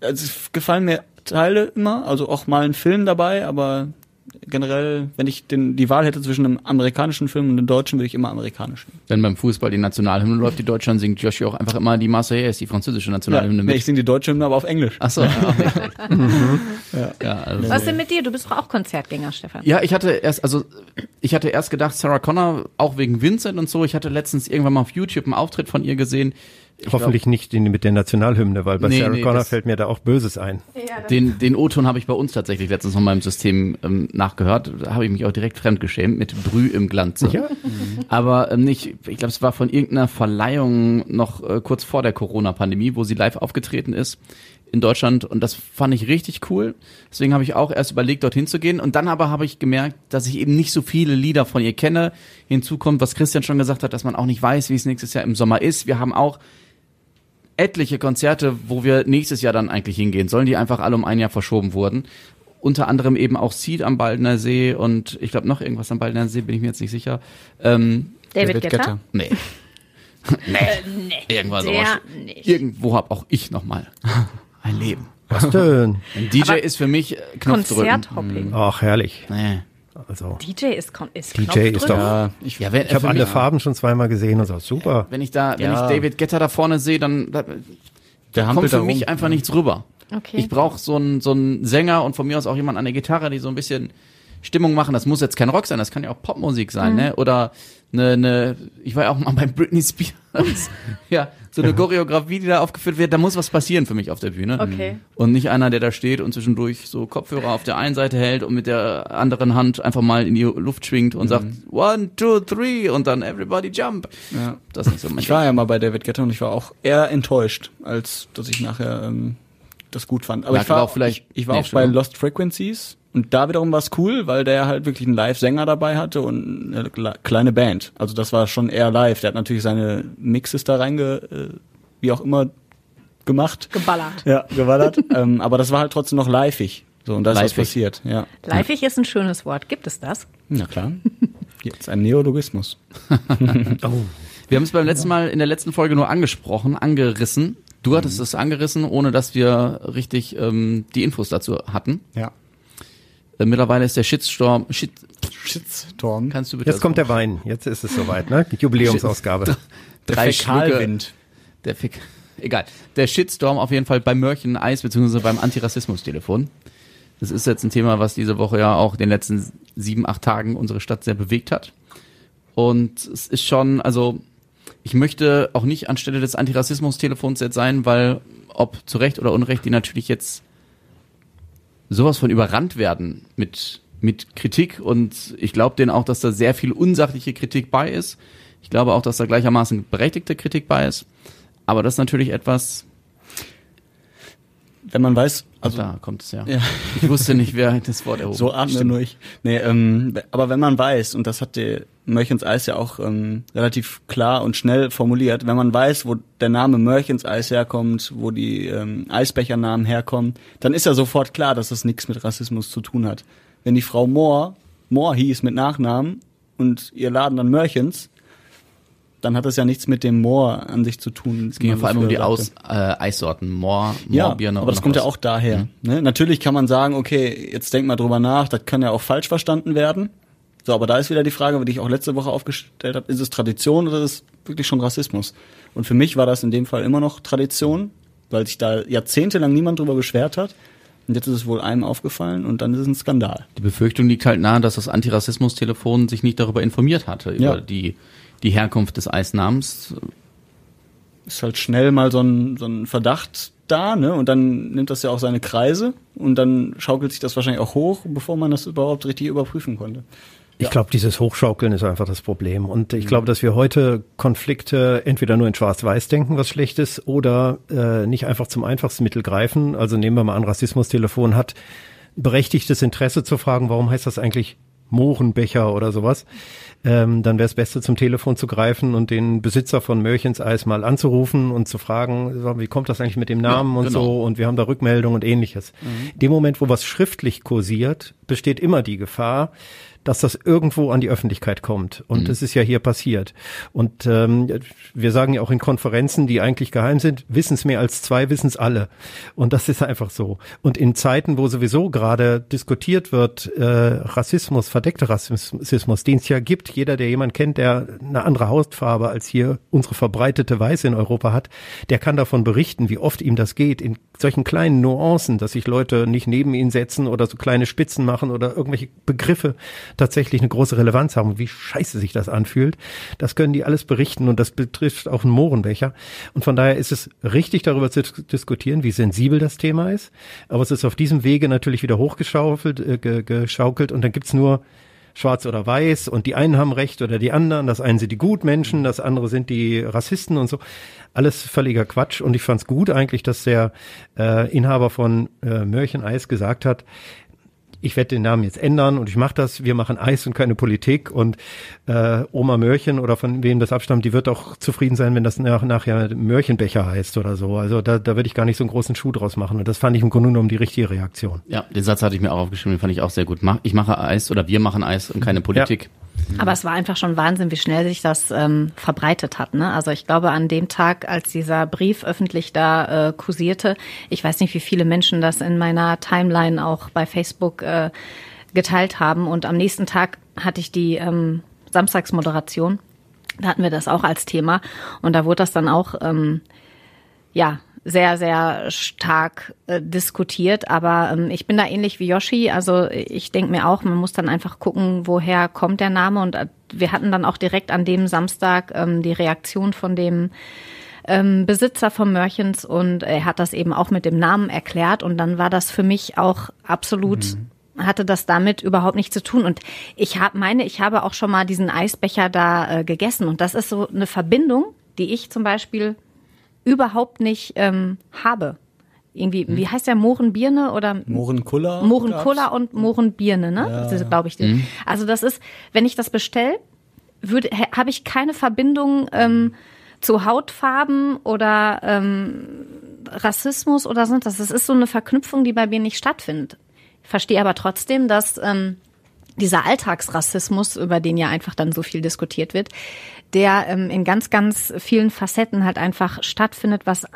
Also es gefallen mir Teile immer, also auch mal ein Film dabei, aber generell, wenn ich den, die Wahl hätte zwischen einem amerikanischen Film und einem deutschen, würde ich immer amerikanischen. Wenn beim Fußball die Nationalhymne läuft, die Deutsche, dann singt Joshi auch einfach immer die Marseillaise, die französische Ja, Nationalhymne nee, ich mit. singe die deutsche Hymne aber auf Englisch. Ach so, nicht schlecht. ja, also. Was denn mit dir? Du bist doch auch Konzertgänger, Stefan. Ja, ich hatte erst, also ich hatte erst gedacht, Sarah Connor, auch wegen Vincent und so. Ich hatte letztens irgendwann mal auf YouTube einen Auftritt von ihr gesehen. Ich Hoffentlich nicht in, mit der Nationalhymne, weil bei Nee, Sarah nee, Connor fällt mir da auch Böses ein. glaub, den, den O-Ton habe ich bei uns tatsächlich letztens noch mal im System ähm, nachgehört. Da habe ich mich auch direkt fremdgeschämt mit Brü im Glanze. Ja. Aber ähm, nicht, ich glaube, es war von irgendeiner Verleihung noch äh, kurz vor der Corona-Pandemie, wo sie live aufgetreten ist in Deutschland und das fand ich richtig cool. Deswegen habe ich auch erst überlegt, dorthin zu gehen. Und dann aber habe ich gemerkt, dass ich eben nicht so viele Lieder von ihr kenne. Hinzu kommt, was Christian schon gesagt hat, dass man auch nicht weiß, wie es nächstes Jahr im Sommer ist. Wir haben auch etliche Konzerte, wo wir nächstes Jahr dann eigentlich hingehen sollen, die einfach alle um ein Jahr verschoben wurden. Unter anderem eben auch Seed am Baldener See und ich glaube noch irgendwas am Baldener See, bin ich mir jetzt nicht sicher. Ähm, David, David? Guetta. nee. nee. Irgendwas der sowas. nicht. Irgendwo hab auch ich noch mal ein Leben. Was denn? Ein DJ Aber ist für mich äh, Knopfdrücken. Konzerthopping. Ach, herrlich. Nee. Also, DJ ist, kon ist DJ Knopfdrücken. ist doch- Ja, ich, Ja, wenn, ich habe alle Farben schon zweimal gesehen und so, super. Wenn ich da, wenn Ja. ich David Guetta da vorne sehe, dann da, der kommt da für mich rum. einfach nichts rüber. Okay. Ich brauche so einen so einen Sänger und von mir aus auch jemand an der Gitarre, die so ein bisschen Stimmung machen. Das muss jetzt kein Rock sein, das kann ja auch Popmusik sein, ne? Oder eine, eine, ich war ja auch mal bei Britney Spears. ja, so eine Choreografie, die da aufgeführt wird, da muss was passieren für mich auf der Bühne. Okay. Und nicht einer, der da steht und zwischendurch so Kopfhörer auf der einen Seite hält und mit der anderen Hand einfach mal in die Luft schwingt und sagt one, two, three und dann everybody jump. Ja. Das ist nicht so mein Ich war ja mal bei David Guetta und ich war auch eher enttäuscht, als dass ich nachher ähm, das gut fand. Aber Lag ich war auch vielleicht- ich, ich war nee, auch bei. Lost Frequencies und da wiederum war es cool, weil der halt wirklich einen Live-Sänger dabei hatte und eine kle- kleine Band. Also das war schon eher live. Der hat natürlich seine Mixes da reinge, äh, wie auch immer gemacht. Geballert. Ja, geballert. ähm, aber das war halt trotzdem noch liveig. So, und da ist was Liveig. passiert. Ja. Leifig ist ein schönes Wort. Gibt es das? Na klar. Jetzt ein Neologismus. Wir haben es beim letzten Mal in der letzten Folge nur angesprochen, angerissen. Du hattest es angerissen, ohne dass wir richtig ähm, die Infos dazu hatten. Ja. Äh, mittlerweile ist der Shitstorm. Shit, Shitstorm. kannst du bitte Jetzt kommt der Wein. Jetzt ist es soweit, ne? Jubiläumsausgabe. drei Fäkalwind. Der Fick. Egal. Der Shitstorm auf jeden Fall beim Mörchen Eis beziehungsweise beim Antirassismus-Telefon. Das ist jetzt ein Thema, was diese Woche ja auch in den letzten sieben, acht Tagen unsere Stadt sehr bewegt hat. Und es ist schon, also ich möchte auch nicht anstelle des Antirassismus-Telefons jetzt sein, weil ob zu Recht oder Unrecht die natürlich jetzt sowas von überrannt werden mit, mit Kritik und ich glaube denen auch, dass da sehr viel unsachliche Kritik bei ist. Ich glaube auch, dass da gleichermaßen berechtigte Kritik bei ist. Aber das ist natürlich etwas, Wenn man weiß, also da kommt es ja. Ja. Ich wusste nicht, wer das Wort erhoben So atme nur ich. Nee, ähm, aber wenn man weiß, und das hat der Mörchens Eis ja auch ähm, relativ klar und schnell formuliert, wenn man weiß, wo der Name Mörchens Eis herkommt, wo die ähm, Eisbechernamen herkommen, dann ist ja sofort klar, dass das nichts mit Rassismus zu tun hat. Wenn die Frau Mohr, Mohr hieß mit Nachnamen und ihr Laden dann Mörchens, dann hat das ja nichts mit dem Moor an sich zu tun. Es ging ja vor allem um die Aus, äh, Eissorten. Moor, Ja, Moorbirne aber das kommt ja was. auch daher. Ne? Natürlich kann man sagen, okay, jetzt denk mal drüber nach, das kann ja auch falsch verstanden werden. So, aber da ist wieder die Frage, die ich auch letzte Woche aufgestellt habe, ist es Tradition oder ist es wirklich schon Rassismus? Und für mich war das in dem Fall immer noch Tradition, weil sich da jahrzehntelang niemand drüber beschwert hat. Und jetzt ist es wohl einem aufgefallen und dann ist es ein Skandal. Die Befürchtung liegt halt nahe, dass das Antirassismus-Telefon sich nicht darüber informiert hatte, über Ja. die, die Herkunft des Eisnamens. Ist halt schnell mal so ein, so ein Verdacht da, ne? Und dann nimmt das ja auch seine Kreise und dann schaukelt sich das wahrscheinlich auch hoch, bevor man das überhaupt richtig überprüfen konnte. Ich glaube, dieses Hochschaukeln ist einfach das Problem. Und ich glaube, dass wir heute Konflikte entweder nur in Schwarz-Weiß denken, was schlecht ist, oder äh, nicht einfach zum einfachsten Mittel greifen. Also nehmen wir mal an, Rassismustelefon hat berechtigtes Interesse zu fragen, warum heißt das eigentlich Mohrenbecher oder sowas. Ähm, dann wäre es Beste, zum Telefon zu greifen und den Besitzer von Mörchens Eis mal anzurufen und zu fragen, wie kommt das eigentlich mit dem Namen Ja, und genau. so und wir haben da Rückmeldungen und ähnliches. In dem Moment, wo was schriftlich kursiert, besteht immer die Gefahr, dass das irgendwo an die Öffentlichkeit kommt. Und das ist ja hier passiert. Und ähm, wir sagen ja auch in Konferenzen, die eigentlich geheim sind, wissen es mehr als zwei, wissen es alle. Und das ist einfach so. Und in Zeiten, wo sowieso gerade diskutiert wird, äh, Rassismus, verdeckter Rassismus, den es ja gibt, jeder, der jemand kennt, der eine andere Hautfarbe als hier unsere verbreitete Weiße in Europa hat, der kann davon berichten, wie oft ihm das geht, in solchen kleinen Nuancen, dass sich Leute nicht neben ihn setzen oder so kleine Spitzen machen oder irgendwelche Begriffe tatsächlich eine große Relevanz haben und wie scheiße sich das anfühlt. Das können die alles berichten und das betrifft auch einen Mohrenbecher. Und von daher ist es richtig, darüber zu dis- diskutieren, wie sensibel das Thema ist. Aber es ist auf diesem Wege natürlich wieder hochgeschaufelt, äh, ge- geschaukelt und dann gibt's nur schwarz oder weiß und die einen haben recht oder die anderen, das einen sind die Gutmenschen, das andere sind die Rassisten und so. Alles völliger Quatsch und ich fand's gut eigentlich, dass der äh, Inhaber von äh, Mörchen Eis gesagt hat, ich werde den Namen jetzt ändern und ich mache das, wir machen Eis und keine Politik und äh, Oma Mörchen oder von wem das abstammt, die wird auch zufrieden sein, wenn das nach, nachher Mörchenbecher heißt oder so. Also da, da würde ich gar nicht so einen großen Schuh draus machen und das fand ich im Grunde genommen die richtige Reaktion. Ja, den Satz hatte ich mir auch aufgeschrieben, den fand ich auch sehr gut. Ich mache Eis oder wir machen Eis und keine Politik. Aber es war einfach schon Wahnsinn, wie schnell sich das ähm, verbreitet hat. Ne? Also ich glaube, an dem Tag, als dieser Brief öffentlich da äh, kursierte, ich weiß nicht, wie viele Menschen das in meiner Timeline auch bei Facebook äh, geteilt haben. Und am nächsten Tag hatte ich die ähm, Samstagsmoderation. Da hatten wir das auch als Thema. Und da wurde das dann auch, ähm, ja, sehr, sehr stark äh, diskutiert. Aber ähm, ich bin da ähnlich wie Yoshi. Also ich denke mir auch, man muss dann einfach gucken, woher kommt der Name. Und äh, wir hatten dann auch direkt an dem Samstag ähm, die Reaktion von dem ähm, Besitzer von Mörchens und er hat das eben auch mit dem Namen erklärt. Und dann war das für mich auch absolut hatte das damit überhaupt nichts zu tun. Und ich hab, meine, ich habe auch schon mal diesen Eisbecher da äh, gegessen. Und das ist so eine Verbindung, die ich zum Beispiel überhaupt nicht ähm, habe. Irgendwie, wie heißt der Mohrenbirne oder Mohrenkuller? Mohrenkuller und Mohrenbirne, ne? Das ist, glaube ich. die- Also das ist, wenn ich das bestell, würde habe ich keine Verbindung ähm, zu Hautfarben oder ähm, Rassismus oder sonst was. Das ist so eine Verknüpfung, die bei mir nicht stattfindet. Verstehe aber trotzdem, dass ähm, dieser Alltagsrassismus, über den ja einfach dann so viel diskutiert wird, der ähm, in ganz, ganz vielen Facetten halt einfach stattfindet, was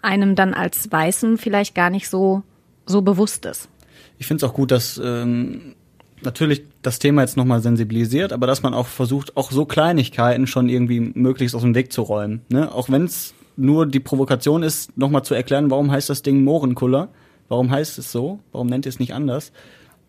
einem dann als Weißen vielleicht gar nicht so, so bewusst ist. Ich finde es auch gut, dass ähm, natürlich das Thema jetzt nochmal sensibilisiert, aber dass man auch versucht, auch so Kleinigkeiten schon irgendwie möglichst aus dem Weg zu räumen. Ne? Auch wenn es nur die Provokation ist, nochmal zu erklären, warum heißt das Ding Mohrenkuller? Warum heißt es so? Warum nennt ihr es nicht anders?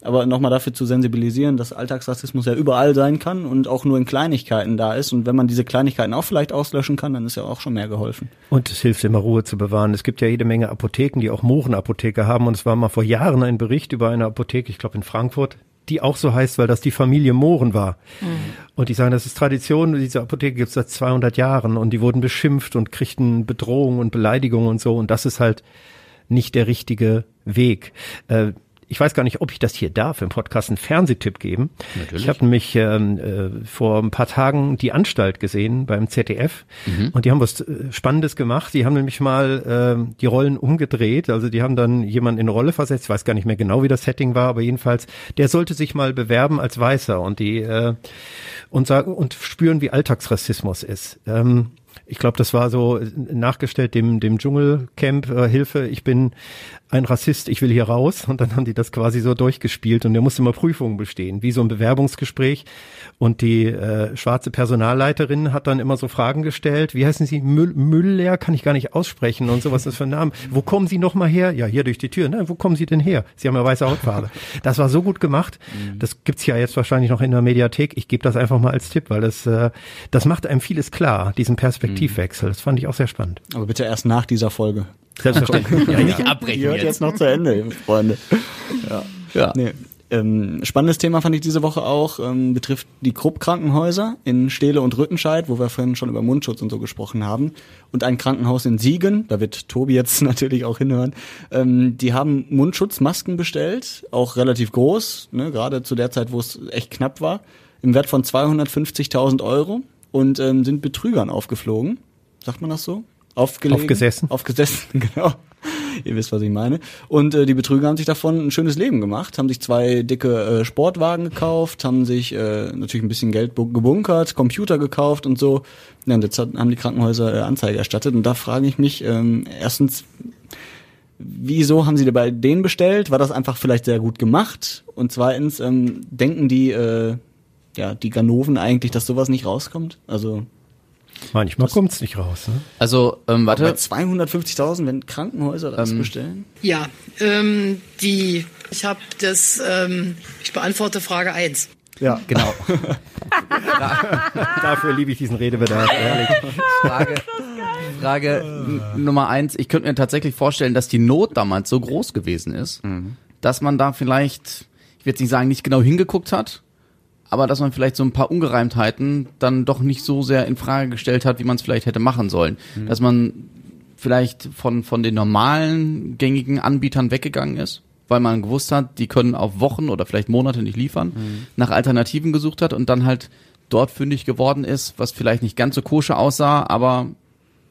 aber nochmal dafür zu sensibilisieren, dass Alltagsrassismus ja überall sein kann und auch nur in Kleinigkeiten da ist. Und wenn man diese Kleinigkeiten auch vielleicht auslöschen kann, dann ist ja auch schon mehr geholfen. Und es hilft immer Ruhe zu bewahren. Es gibt ja jede Menge Apotheken, die auch Mohrenapotheke haben. Und es war mal vor Jahren ein Bericht über eine Apotheke, ich glaube in Frankfurt, die auch so heißt, weil das die Familie Mohren war. Mhm. Und die sagen, das ist Tradition, diese Apotheke gibt es seit 200 Jahren und die wurden beschimpft und kriegten Bedrohungen und Beleidigungen und so. Und das ist halt nicht der richtige Weg. Äh, ich weiß gar nicht, ob ich das hier darf, im Podcast einen Fernsehtipp geben. Natürlich. Ich habe nämlich ähm, äh, vor ein paar Tagen die Anstalt gesehen beim ZDF mhm. und die haben was äh, Spannendes gemacht. Die haben nämlich mal äh, die Rollen umgedreht. Also die haben dann jemanden in eine Rolle versetzt. Ich weiß gar nicht mehr genau, wie das Setting war, aber jedenfalls, der sollte sich mal bewerben als Weißer und die äh, und sagen und spüren, wie Alltagsrassismus ist. Ähm, ich glaube, das war so nachgestellt dem, dem Dschungelcamp, äh, Hilfe, ich bin ein Rassist, ich will hier raus. Und dann haben die das quasi so durchgespielt und der musste immer Prüfungen bestehen, wie so ein Bewerbungsgespräch. Und die äh, schwarze Personalleiterin hat dann immer so Fragen gestellt. Wie heißen Sie? Müll, Müller kann ich gar nicht aussprechen und sowas ist für ein Namen. Wo kommen Sie noch mal her? Ja, hier durch die Tür. Nein, wo kommen Sie denn her? Sie haben ja weiße Hautfarbe. Das war so gut gemacht. Mhm. Das gibt's ja jetzt wahrscheinlich noch in der Mediathek. Ich gebe das einfach mal als Tipp, weil das, äh, das macht einem vieles klar, diesen Perspektivwechsel. Das fand ich auch sehr spannend. Aber bitte erst nach dieser Folge. Selbstverständlich. ja, nicht abbrechen Die hört jetzt. jetzt noch zu Ende, Freunde. Ja. ja. Nee. Ähm, spannendes Thema fand ich diese Woche auch, ähm, betrifft die Krupp-Krankenhäuser in Stehle und Rüttenscheid, wo wir vorhin schon über Mundschutz und so gesprochen haben. Und ein Krankenhaus in Siegen, da wird Tobi jetzt natürlich auch hinhören, ähm, die haben Mundschutzmasken bestellt, auch relativ groß, ne, gerade zu der Zeit, wo es echt knapp war, im Wert von 250.000 Euro und ähm, sind Betrügern aufgeflogen. Sagt man das so? Aufgelegen, aufgesessen. Aufgesessen, genau. Ihr wisst, was ich meine. Und äh, die Betrüger haben sich davon ein schönes Leben gemacht, haben sich zwei dicke äh, Sportwagen gekauft, haben sich äh, natürlich ein bisschen Geld gebunkert, Computer gekauft und so. Ja, und jetzt hat, haben die Krankenhäuser äh, Anzeige erstattet. Und da frage ich mich, ähm, erstens, wieso haben sie bei denen bestellt? War das einfach vielleicht sehr gut gemacht? Und zweitens, ähm, denken die, äh, ja, die Ganoven eigentlich, dass sowas nicht rauskommt? Also Manchmal kommt es nicht raus. Ne? Also, ähm, warte. 250.000, wenn Krankenhäuser das ähm, bestellen? Ja, ähm, die, ich habe das, ähm, ich beantworte Frage 1. Ja, genau. Dafür liebe ich diesen Redebedarf, ehrlich. Frage, Frage Nummer eins. Ich könnte mir tatsächlich vorstellen, dass die Not damals so groß gewesen ist, mhm. dass man da vielleicht, ich will jetzt nicht sagen, nicht genau hingeguckt hat, aber dass man vielleicht so ein paar Ungereimtheiten dann doch nicht so sehr in Frage gestellt hat, wie man es vielleicht hätte machen sollen. Mhm. Dass man vielleicht von, von den normalen gängigen Anbietern weggegangen ist, weil man gewusst hat, die können auf Wochen oder vielleicht Monate nicht liefern, mhm. nach Alternativen gesucht hat und dann halt dort fündig geworden ist, was vielleicht nicht ganz so koscher aussah, aber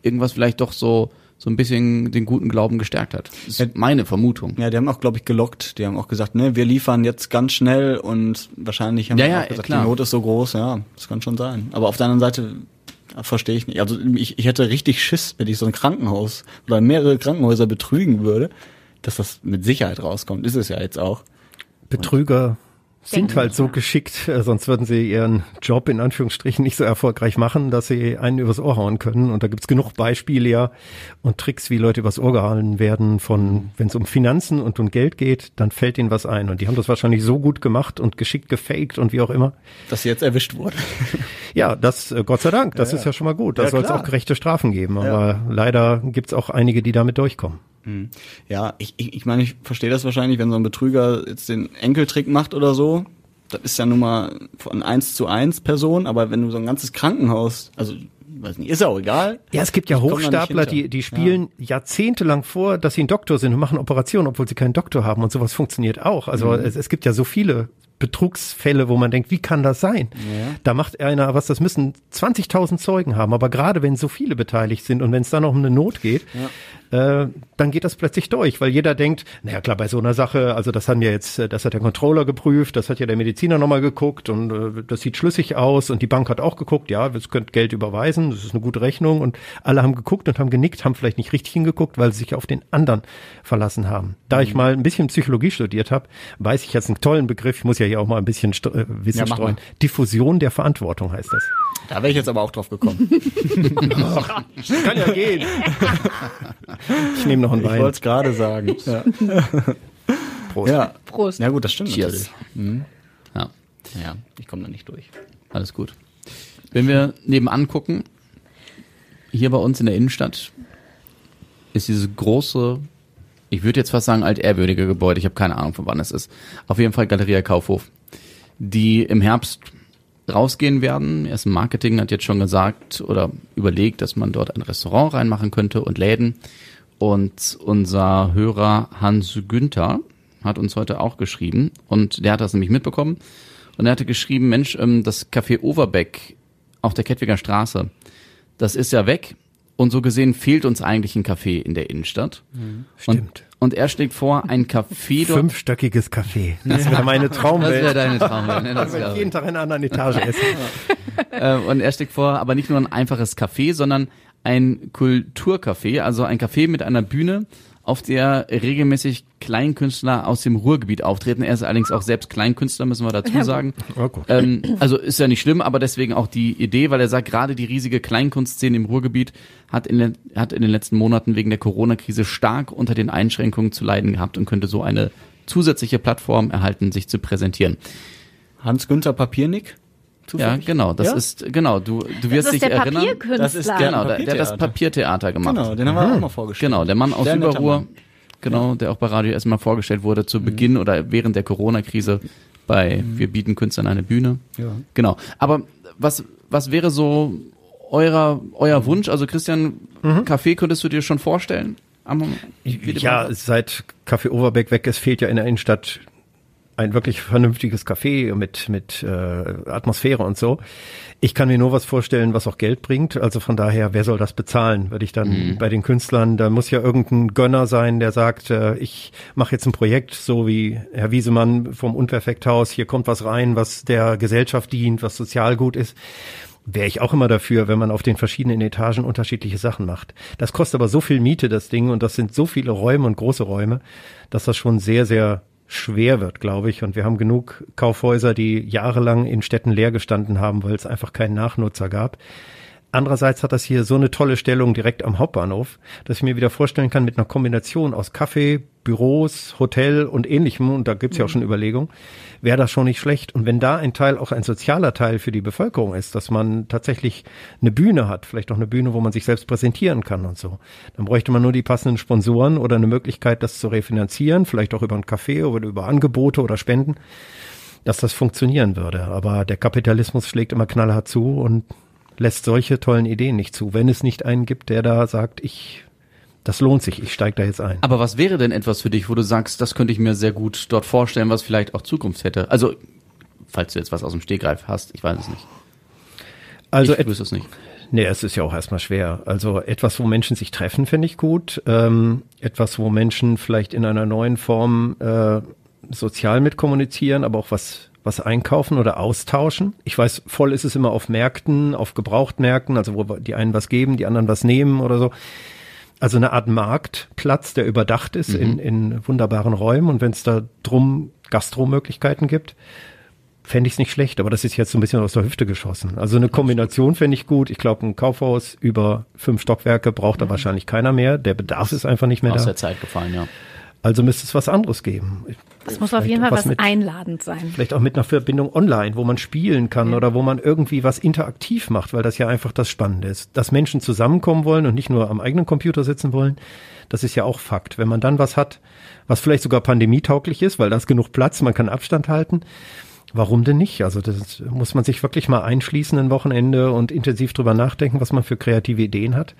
irgendwas vielleicht doch so so ein bisschen den guten Glauben gestärkt hat. Das ist ja, meine Vermutung. Ja, die haben auch, glaube ich, gelockt. Die haben auch gesagt, ne, wir liefern jetzt ganz schnell und wahrscheinlich haben ja, ja, auch gesagt, klar. die Not ist so groß, ja, das kann schon sein. Aber auf der anderen Seite verstehe ich nicht. Also ich, ich hätte richtig Schiss, wenn ich so ein Krankenhaus oder mehrere Krankenhäuser betrügen würde, dass das mit Sicherheit rauskommt. Ist es ja jetzt auch. Betrüger sind halt so geschickt, äh, sonst würden sie ihren Job in Anführungsstrichen nicht so erfolgreich machen, dass sie einen übers Ohr hauen können. Und da gibt's genug Beispiele ja und Tricks, wie Leute übers Ohr gehauen werden von, wenn es um Finanzen und um Geld geht, dann fällt ihnen was ein. Und die haben das wahrscheinlich so gut gemacht und geschickt gefaked und wie auch immer. Dass sie jetzt erwischt wurden. ja, das, äh, Gott sei Dank, das ja, ist ja schon mal gut. Da ja, soll es auch gerechte Strafen geben. Aber ja. leider gibt's auch einige, die damit durchkommen. Hm. Ja, ich, ich, ich meine, ich verstehe das wahrscheinlich, wenn so ein Betrüger jetzt den Enkeltrick macht oder so. Das ist ja nun mal von eins zu eins Person, aber wenn du so ein ganzes Krankenhaus, also weiß nicht, ist auch egal. Ja, es gibt ja Ich Hochstapler, die, die spielen jahrzehntelang vor, dass sie ein Doktor sind und machen Operationen, obwohl sie keinen Doktor haben und sowas funktioniert auch. Also Mhm. es, es gibt ja so viele Betrugsfälle, wo man denkt, wie kann das sein? Da macht einer was, das müssen 20.000 Zeugen haben, aber gerade wenn so viele beteiligt sind und wenn es dann noch um eine Not geht, äh, dann geht das plötzlich durch, weil jeder denkt, naja klar, bei so einer Sache, also das haben ja jetzt, äh, das hat der Controller geprüft, das hat ja der Mediziner nochmal geguckt und äh, das sieht schlüssig aus und die Bank hat auch geguckt, ja, es könnt Geld überweisen, das ist eine gute Rechnung und alle haben geguckt und haben genickt, haben vielleicht nicht richtig hingeguckt, weil sie sich auf den anderen verlassen haben. Da ich mal ein bisschen Psychologie studiert habe, weiß ich jetzt einen tollen Begriff, ich muss ja hier auch mal ein bisschen st äh, Wissen Ja, streuen. mal. Diffusion der Verantwortung heißt das. Da wäre ich jetzt aber auch drauf gekommen. Kann ja gehen. ich nehme noch einen Ich Wein. wollte es gerade sagen. Ja. Prost. ja. Prost. Ja gut, das stimmt Cheers. natürlich. Ja, Ja, ich komme da nicht durch. alles gut. Wenn wir nebenan gucken, hier bei uns in der Innenstadt ist dieses große, ich würde jetzt fast sagen altehrwürdige Gebäude, ich habe keine Ahnung von wann es ist. Auf jeden Fall Galeria Kaufhof, die im Herbst rausgehen werden. Erst Marketing hat jetzt schon gesagt oder überlegt, dass man dort ein Restaurant reinmachen könnte und Läden. Und unser Hörer Hans Günther hat uns heute auch geschrieben und der hat das nämlich mitbekommen. Und er hatte geschrieben, Mensch, ähm, das Café Overbeck auf der Kettwiger Straße, das ist ja weg. Und so gesehen fehlt uns eigentlich ein Café in der Innenstadt. Stimmt. Und, und er schlägt vor, ein Café dort. Fünfstöckiges Café. Das wäre meine Das wäre Traumwelt. deine Traumwelt. Ne? Das Ich jeden Tag in einer anderen Etage essen. Äh, und er schlägt vor, aber nicht nur ein einfaches Café, sondern ein Kulturcafé, also ein Café mit einer Bühne, auf der regelmäßig Kleinkünstler aus dem Ruhrgebiet auftreten. Er ist allerdings auch selbst Kleinkünstler, müssen wir dazu sagen. Gut. Ähm, also ist ja nicht schlimm, aber deswegen auch die Idee, weil er sagt, gerade die riesige Kleinkunstszene im Ruhrgebiet hat in, den- hat in den letzten Monaten wegen der Corona-Krise stark unter den Einschränkungen zu leiden gehabt und könnte so eine zusätzliche Plattform erhalten, sich zu präsentieren. Hans-Günther Papiernick? Ja, Zufällig? genau, das Ja? ist, genau, du, du wirst das ist dich der erinnern. Papierkünstler. Das ist der- Genau, der, der hat das Papiertheater. Gemacht. Genau, den haben wir auch mal vorgestellt. Genau, der Mann aus netter Überruhr, Mann. genau, der auch bei Radio erstmal vorgestellt wurde zu Beginn oder während der Corona-Krise bei Wir bieten Künstlern eine Bühne. Ja. Genau. Aber was, was wäre so eurer, euer Wunsch? Also Christian, Café könntest du dir schon vorstellen? Am, Ja, seit Café Overbeck weg ist, fehlt ja in der Innenstadt ein wirklich vernünftiges Café mit, mit äh, Atmosphäre und so. Ich kann mir nur was vorstellen, was auch Geld bringt. Also von daher, wer soll das bezahlen? Würde ich dann bei den Künstlern, da muss ja irgendein Gönner sein, der sagt, äh, ich mache jetzt ein Projekt, so wie Herr Wiesemann vom Unperfekthaus, hier kommt was rein, was der Gesellschaft dient, was sozial gut ist. Wäre ich auch immer dafür, wenn man auf den verschiedenen Etagen unterschiedliche Sachen macht. Das kostet aber so viel Miete, das Ding, und das sind so viele Räume und große Räume, dass das schon sehr, sehr schwer wird, glaube ich. Und wir haben genug Kaufhäuser, die jahrelang in Städten leer gestanden haben, weil es einfach keinen Nachnutzer gab. Andererseits hat das hier so eine tolle Stellung direkt am Hauptbahnhof, dass ich mir wieder vorstellen kann, mit einer Kombination aus Kaffee, Büros, Hotel und ähnlichem, und da gibt's ja auch schon Überlegungen, wäre das schon nicht schlecht. Und wenn da ein Teil auch ein sozialer Teil für die Bevölkerung ist, dass man tatsächlich eine Bühne hat, vielleicht auch eine Bühne, wo man sich selbst präsentieren kann und so, dann bräuchte man nur die passenden Sponsoren oder eine Möglichkeit, das zu refinanzieren, vielleicht auch über ein Café oder über Angebote oder Spenden, dass das funktionieren würde. Aber der Kapitalismus schlägt immer knallhart zu und lässt solche tollen Ideen nicht zu, wenn es nicht einen gibt, der da sagt, ich, das lohnt sich, ich steige da jetzt ein. Aber was wäre denn etwas für dich, wo du sagst, das könnte ich mir sehr gut dort vorstellen, was vielleicht auch Zukunft hätte? Also, falls du jetzt was aus dem Stegreif hast, ich weiß es nicht. Also, ich wüsste es nicht. nee, es ist ja auch erstmal schwer. Also etwas, wo Menschen sich treffen, finde ich gut. Ähm, etwas, wo Menschen vielleicht in einer neuen Form äh, sozial mitkommunizieren, aber auch was was einkaufen oder austauschen. Ich weiß, voll ist es immer auf Märkten, auf Gebrauchtmärkten, also wo die einen was geben, die anderen was nehmen oder so. Also eine Art Marktplatz, der überdacht ist in, in wunderbaren Räumen. Und wenn es da drum Gastromöglichkeiten gibt, fände ich es nicht schlecht. Aber das ist jetzt so ein bisschen aus der Hüfte geschossen. Also eine Kombination fände ich gut. Ich glaube, ein Kaufhaus über fünf Stockwerke braucht da wahrscheinlich keiner mehr. Der Bedarf ist einfach nicht mehr Aus da. der Zeit gefallen, ja. Also müsste es was anderes geben. Das muss auf jeden Fall was mit- einladend sein. Vielleicht auch mit einer Verbindung online, wo man spielen kann oder wo man irgendwie was interaktiv macht, weil das ja einfach das Spannende ist. Dass Menschen zusammenkommen wollen und nicht nur am eigenen Computer sitzen wollen, das ist ja auch Fakt. Wenn man dann was hat, was vielleicht sogar pandemietauglich ist, weil da ist genug Platz, man kann Abstand halten, Warum denn nicht? Also das muss man sich wirklich mal einschließen ein Wochenende und intensiv drüber nachdenken, was man für kreative Ideen hat.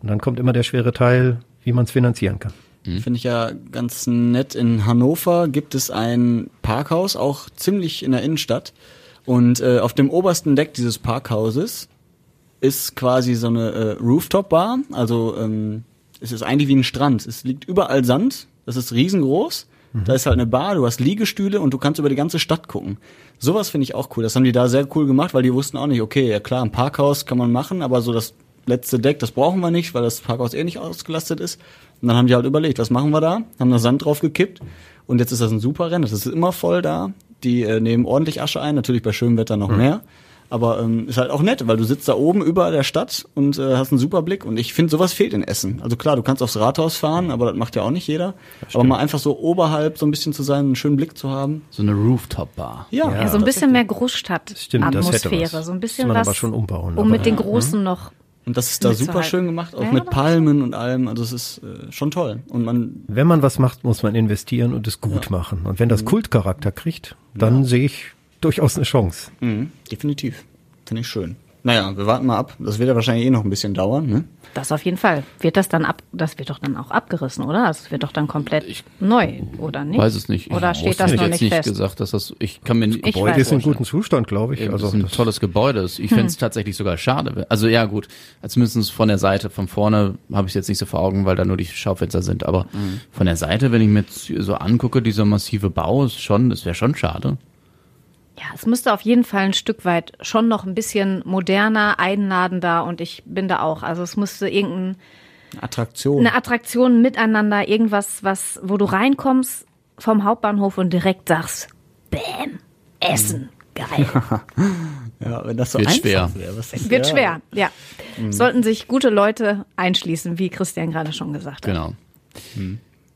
Und dann kommt immer der schwere Teil, wie man es finanzieren kann. Finde ich ja ganz nett. In Hannover gibt es ein Parkhaus, auch ziemlich in der Innenstadt. Und äh, auf dem obersten Deck dieses Parkhauses ist quasi so eine äh, Rooftop-Bar. Also ähm, es ist eigentlich wie ein Strand. Es liegt überall Sand. Das ist riesengroß. Da ist halt eine Bar, du hast Liegestühle und du kannst über die ganze Stadt gucken. Sowas finde ich auch cool. Das haben die da sehr cool gemacht, weil die wussten auch nicht, okay, ja klar, ein Parkhaus kann man machen, aber so das letzte Deck, das brauchen wir nicht, weil das Parkhaus eh nicht ausgelastet ist. Und dann haben die halt überlegt, was machen wir da? Haben da Sand drauf gekippt und jetzt ist das ein super Rennen. Das ist immer voll da. Die äh, nehmen ordentlich Asche ein, natürlich bei schönem Wetter noch mehr. Aber ähm, ist halt auch nett, weil du sitzt da oben über der Stadt und äh, hast einen super Blick. Und ich finde, sowas fehlt in Essen. Also klar, du kannst aufs Rathaus fahren, aber das macht ja auch nicht jeder. Aber mal einfach so oberhalb so ein bisschen zu sein, einen schönen Blick zu haben. So eine Rooftop-Bar. Ja, Ja, so ein bisschen mehr Großstadt-Atmosphäre. So ein bisschen was, aber schon umbauen, um aber- mit den Großen noch. Und das ist da super schön gemacht, auch Ja, mit Palmen und allem. Also es ist äh, schon toll. Und man, Wenn man was macht, muss man investieren und es gut machen. Und wenn das Kultcharakter kriegt, dann sehe ich durchaus eine Chance. mh, definitiv, finde ich schön. Naja, wir warten mal ab. Das wird ja wahrscheinlich eh noch ein bisschen dauern, ne? Das auf jeden Fall. Wird das dann ab, das wird doch dann auch abgerissen, oder? Das wird doch dann komplett neu, oder nicht? Weiß es nicht. Oder Ich steht das noch jetzt nicht fest? gesagt, dass das, ich kann mir nicht, Ich Gebäude ist in nicht. gutem Zustand, glaube ich. Also Also das ist ein tolles Gebäude. Ich Hm. fände es tatsächlich sogar schade. Also ja gut, zumindest von der Seite, von vorne habe ich es jetzt nicht so vor Augen, weil da nur die Schaufenster sind. Aber Hm. von der Seite, wenn ich mir jetzt so angucke, dieser massive Bau, ist schon, das wäre schon schade. Ja, es müsste auf jeden Fall ein Stück weit schon noch ein bisschen moderner, einladender und ich bin da auch. Also es müsste irgendeine Attraktion. Attraktion miteinander, irgendwas, was, wo du reinkommst vom Hauptbahnhof und direkt sagst, Bäm, Essen, geil. ja, wenn das so Wird einfach schwer. wäre, Wird ja. schwer, ja. Sollten sich gute Leute einschließen, wie Christian gerade schon gesagt hat. Genau.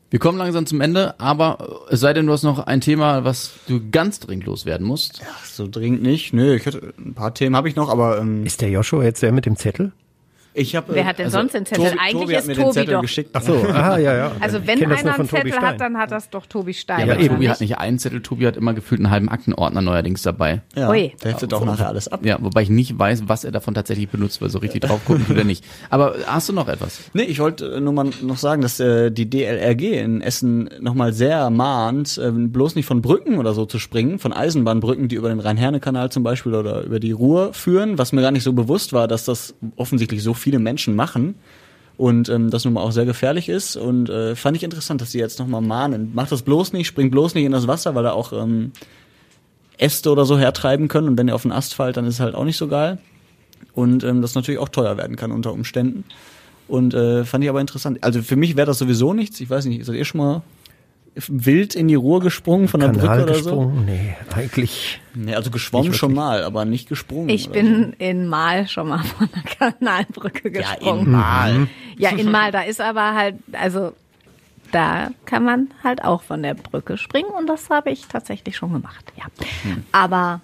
Wir kommen langsam zum Ende, aber es sei denn, du hast noch ein Thema, was du ganz dringend loswerden musst. Ach, so dringend nicht. Nö, ich hätte, ein paar Themen habe ich noch, aber ähm, ist der Joshua jetzt der mit dem Zettel? Ich habe. Wer hat denn sonst den Zettel? Tobi, Eigentlich Tobi hat ist mir Tobi den Zettel doch. geschickt. Ach so, ah, ja, ja. Also wenn einer einen Zettel Stein. hat, dann hat das doch Tobi Stein. Ja, aber Tobi hat nicht einen Zettel, Tobi hat immer gefühlt einen halben Aktenordner neuerdings dabei. Ja, Ui. der heftet auch nachher alles ab. Ja, wobei ich nicht weiß, was er davon tatsächlich benutzt, weil so richtig drauf gucken tut er nicht. Aber hast du noch etwas? Nee, ich wollte äh, nur mal noch sagen, dass äh, die DLRG in Essen nochmal sehr mahnt, äh, bloß nicht von Brücken oder so zu springen, von Eisenbahnbrücken, die über den Rhein-Herne-Kanal zum Beispiel oder über die Ruhr führen, was mir gar nicht so bewusst war, dass das offensichtlich so viele Menschen machen und ähm, das nun mal auch sehr gefährlich ist und äh, fand ich interessant, dass sie jetzt nochmal mahnen. Macht das bloß nicht, springt bloß nicht in das Wasser, weil da auch ähm, Äste oder so hertreiben können und wenn ihr auf den Ast fallt, dann ist es halt auch nicht so geil und ähm, das natürlich auch teuer werden kann unter Umständen. Und äh, fand ich aber interessant. Also für mich wäre das sowieso nichts. Ich weiß nicht, seid ihr schon mal wild in die Ruhr gesprungen von der Kanal Brücke oder so? gesprungen? Nee, eigentlich. Nee, also geschwommen schon mal, aber nicht gesprungen. Ich bin in Mal schon mal von der Kanalbrücke so. ja gesprungen. in Mal. Ja, in Mal, da ist aber halt, also da kann man halt auch von der Brücke springen und das habe ich tatsächlich schon gemacht, ja. Aber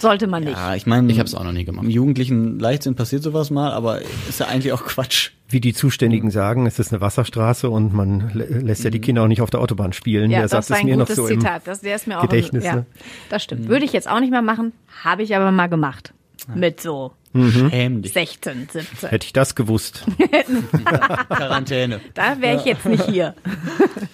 sollte man nicht. Ja, ich meine, Ich habe es auch noch nie gemacht. Im jugendlichen Leichtsinn passiert sowas mal, aber ist ja eigentlich auch Quatsch. Wie die Zuständigen sagen, es ist eine Wasserstraße und man lä- lässt ja die Kinder auch nicht auf der Autobahn spielen. Ja, der das ist ein mir noch so im Zitat. Das, der ist mir auch Gedächtnis, Im, ja, ne? das stimmt. Würde ich jetzt auch nicht mehr machen, habe ich aber mal gemacht. Mit so Schäm dich. 16, 17. Hätte ich das gewusst. Quarantäne. Da wäre ich jetzt nicht hier.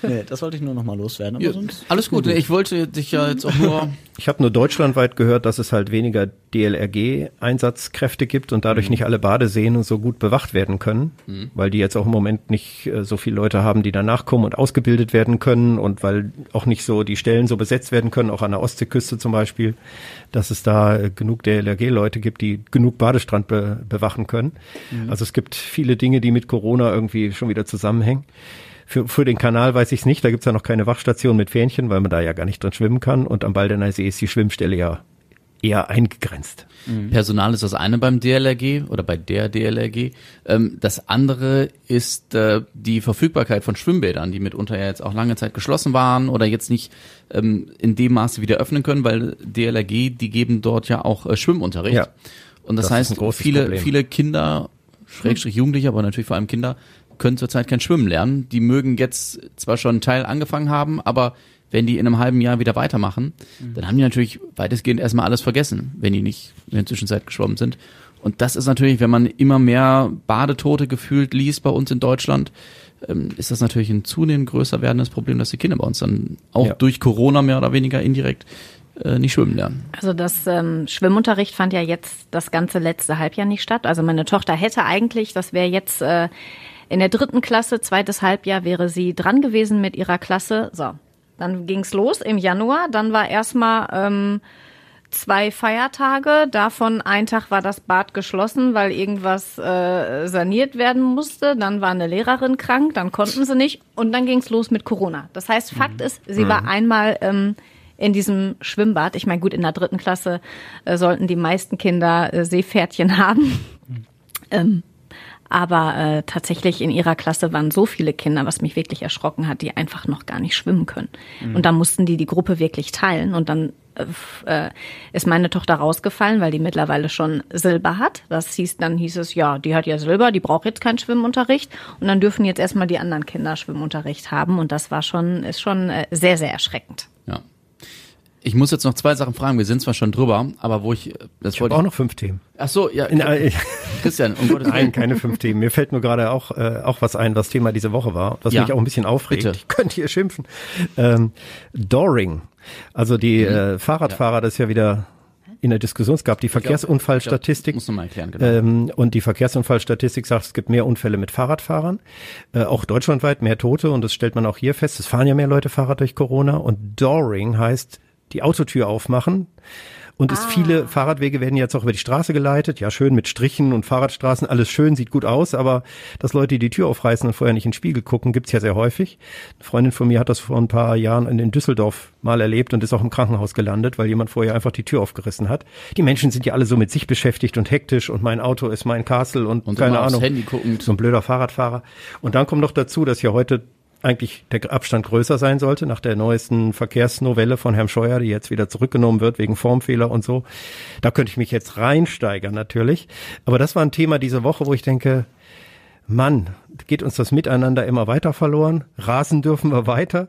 Nee, das wollte ich nur noch mal loswerden. Aber Ja, sonst alles gut. Ich wollte dich ja jetzt auch nur. Ich habe nur deutschlandweit gehört, dass es halt weniger DLRG-Einsatzkräfte gibt und dadurch nicht alle Badeseen so gut bewacht werden können, weil die jetzt auch im Moment nicht äh, so viele Leute haben, die danach kommen und ausgebildet werden können und weil auch nicht so die Stellen so besetzt werden können, auch an der Ostseeküste zum Beispiel, dass es da äh, genug DLRG-Leute gibt, die genug Badestrand be bewachen können. Also es gibt viele Dinge, die mit Corona irgendwie schon wieder zusammenhängen. Für, für den Kanal weiß ich es nicht, da gibt's ja noch keine Wachstation mit Fähnchen, weil man da ja gar nicht drin schwimmen kann. Und am Baldener See ist die Schwimmstelle ja eher eingegrenzt. Personal ist das eine beim DLRG oder bei der DLRG. Ähm, das andere ist äh, die Verfügbarkeit von Schwimmbädern, die mitunter ja jetzt auch lange Zeit geschlossen waren oder jetzt nicht ähm, in dem Maße wieder öffnen können, weil DLRG, die geben dort ja auch äh, Schwimmunterricht. Ja. Und das, Das heißt, viele, Problem. viele Kinder, Schrägstrich Jugendliche, aber natürlich vor allem Kinder, können zurzeit kein Schwimmen lernen. Die mögen jetzt zwar schon einen Teil angefangen haben, aber wenn die in einem halben Jahr wieder weitermachen, dann haben die natürlich weitestgehend erstmal alles vergessen, wenn die nicht in der Zwischenzeit geschwommen sind. Und das ist natürlich, wenn man immer mehr Badetote gefühlt liest bei uns in Deutschland, ähm, ist das natürlich ein zunehmend größer werdendes Problem, dass die Kinder bei uns dann auch Ja. durch Corona mehr oder weniger indirekt nicht schwimmen lernen. Also das ähm, Schwimmunterricht fand ja jetzt das ganze letzte Halbjahr nicht statt. Also meine Tochter hätte eigentlich, das wäre jetzt äh, in der dritten Klasse, zweites Halbjahr wäre sie dran gewesen mit ihrer Klasse. So, dann ging's los im Januar. Dann war erstmal ähm, zwei Feiertage. Davon ein Tag war das Bad geschlossen, weil irgendwas äh, saniert werden musste. Dann war eine Lehrerin krank, dann konnten sie nicht. Und dann ging's los mit Corona. Das heißt, Fakt ist, sie war einmal ähm, in diesem Schwimmbad. Ich meine, gut, in der dritten Klasse äh, sollten die meisten Kinder äh, Seepferdchen haben. Ähm, aber äh, tatsächlich in ihrer Klasse waren so viele Kinder, was mich wirklich erschrocken hat, die einfach noch gar nicht schwimmen können. Und dann mussten die die Gruppe wirklich teilen. Und dann äh, äh, ist meine Tochter rausgefallen, weil die mittlerweile schon Silber hat. Das hieß, dann hieß es, ja, die hat ja Silber, die braucht jetzt keinen Schwimmunterricht. Und dann dürfen jetzt erstmal die anderen Kinder Schwimmunterricht haben. Und das war schon, ist schon äh, sehr, sehr erschreckend. Ja. Ich muss jetzt noch zwei Sachen fragen. Wir sind zwar schon drüber, aber wo ich, das Ich wollte auch noch fünf Themen. Ach so, ja. In, äh, Christian, um Gottes Nein, Willen. keine fünf Themen. Mir fällt nur gerade auch, äh, auch was ein, was Thema diese Woche war, was Ja. mich auch ein bisschen aufregt. Bitte. Ich könnte hier schimpfen. Ähm, Doring. Also die Mhm. äh, Fahrradfahrer, das ist ja wieder in der Diskussion. Es gab die Verkehrsunfallstatistik. Muss mal erklären, genau. Ähm, und die Verkehrsunfallstatistik sagt, es gibt mehr Unfälle mit Fahrradfahrern, äh, auch deutschlandweit mehr Tote und das stellt man auch hier fest. Es fahren ja mehr Leute Fahrrad durch Corona und Doring heißt die Autotür aufmachen. Und es viele Fahrradwege werden jetzt auch über die Straße geleitet. Ja, schön mit Strichen und Fahrradstraßen, alles schön, sieht gut aus, aber dass Leute die Tür aufreißen und vorher nicht in den Spiegel gucken, gibt's ja sehr häufig. Eine Freundin von mir hat das vor ein paar Jahren in Düsseldorf mal erlebt und ist auch im Krankenhaus gelandet, weil jemand vorher einfach die Tür aufgerissen hat. Die Menschen sind ja alle so mit sich beschäftigt und hektisch und mein Auto ist mein Castle und, Und keine Ahnung. So ein blöder Fahrradfahrer. Und dann kommt noch dazu, dass ja heute eigentlich der Abstand größer sein sollte nach der neuesten Verkehrsnovelle von Herrn Scheuer, die jetzt wieder zurückgenommen wird wegen Formfehler und so. Da könnte ich mich jetzt reinsteigern natürlich. Aber das war ein Thema diese Woche, wo ich denke, Mann, geht uns das Miteinander immer weiter verloren? Rasen dürfen wir weiter,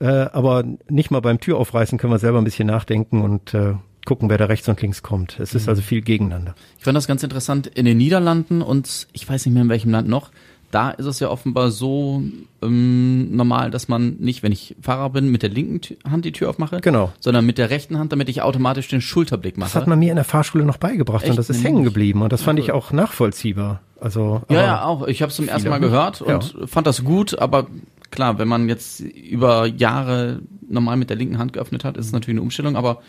äh, aber nicht mal beim Türaufreißen können wir selber ein bisschen nachdenken und äh, gucken, wer da rechts und links kommt. Es ist also viel gegeneinander. Ich fand das ganz interessant in den Niederlanden und ich weiß nicht mehr in welchem Land noch. Da ist es ja offenbar so ähm, normal, dass man nicht, wenn ich Fahrer bin, mit der linken Hand die Tür aufmache, Genau. sondern mit der rechten Hand, damit ich automatisch den Schulterblick mache. Das hat man mir in der Fahrschule noch beigebracht Echt? und das ist hängen geblieben und das fand ich auch nachvollziehbar. Also ja, ja, auch. Ich habe es zum ersten Mal nicht. gehört Ja. und fand das gut, aber klar, wenn man jetzt über Jahre normal mit der linken Hand geöffnet hat, ist es natürlich eine Umstellung, aber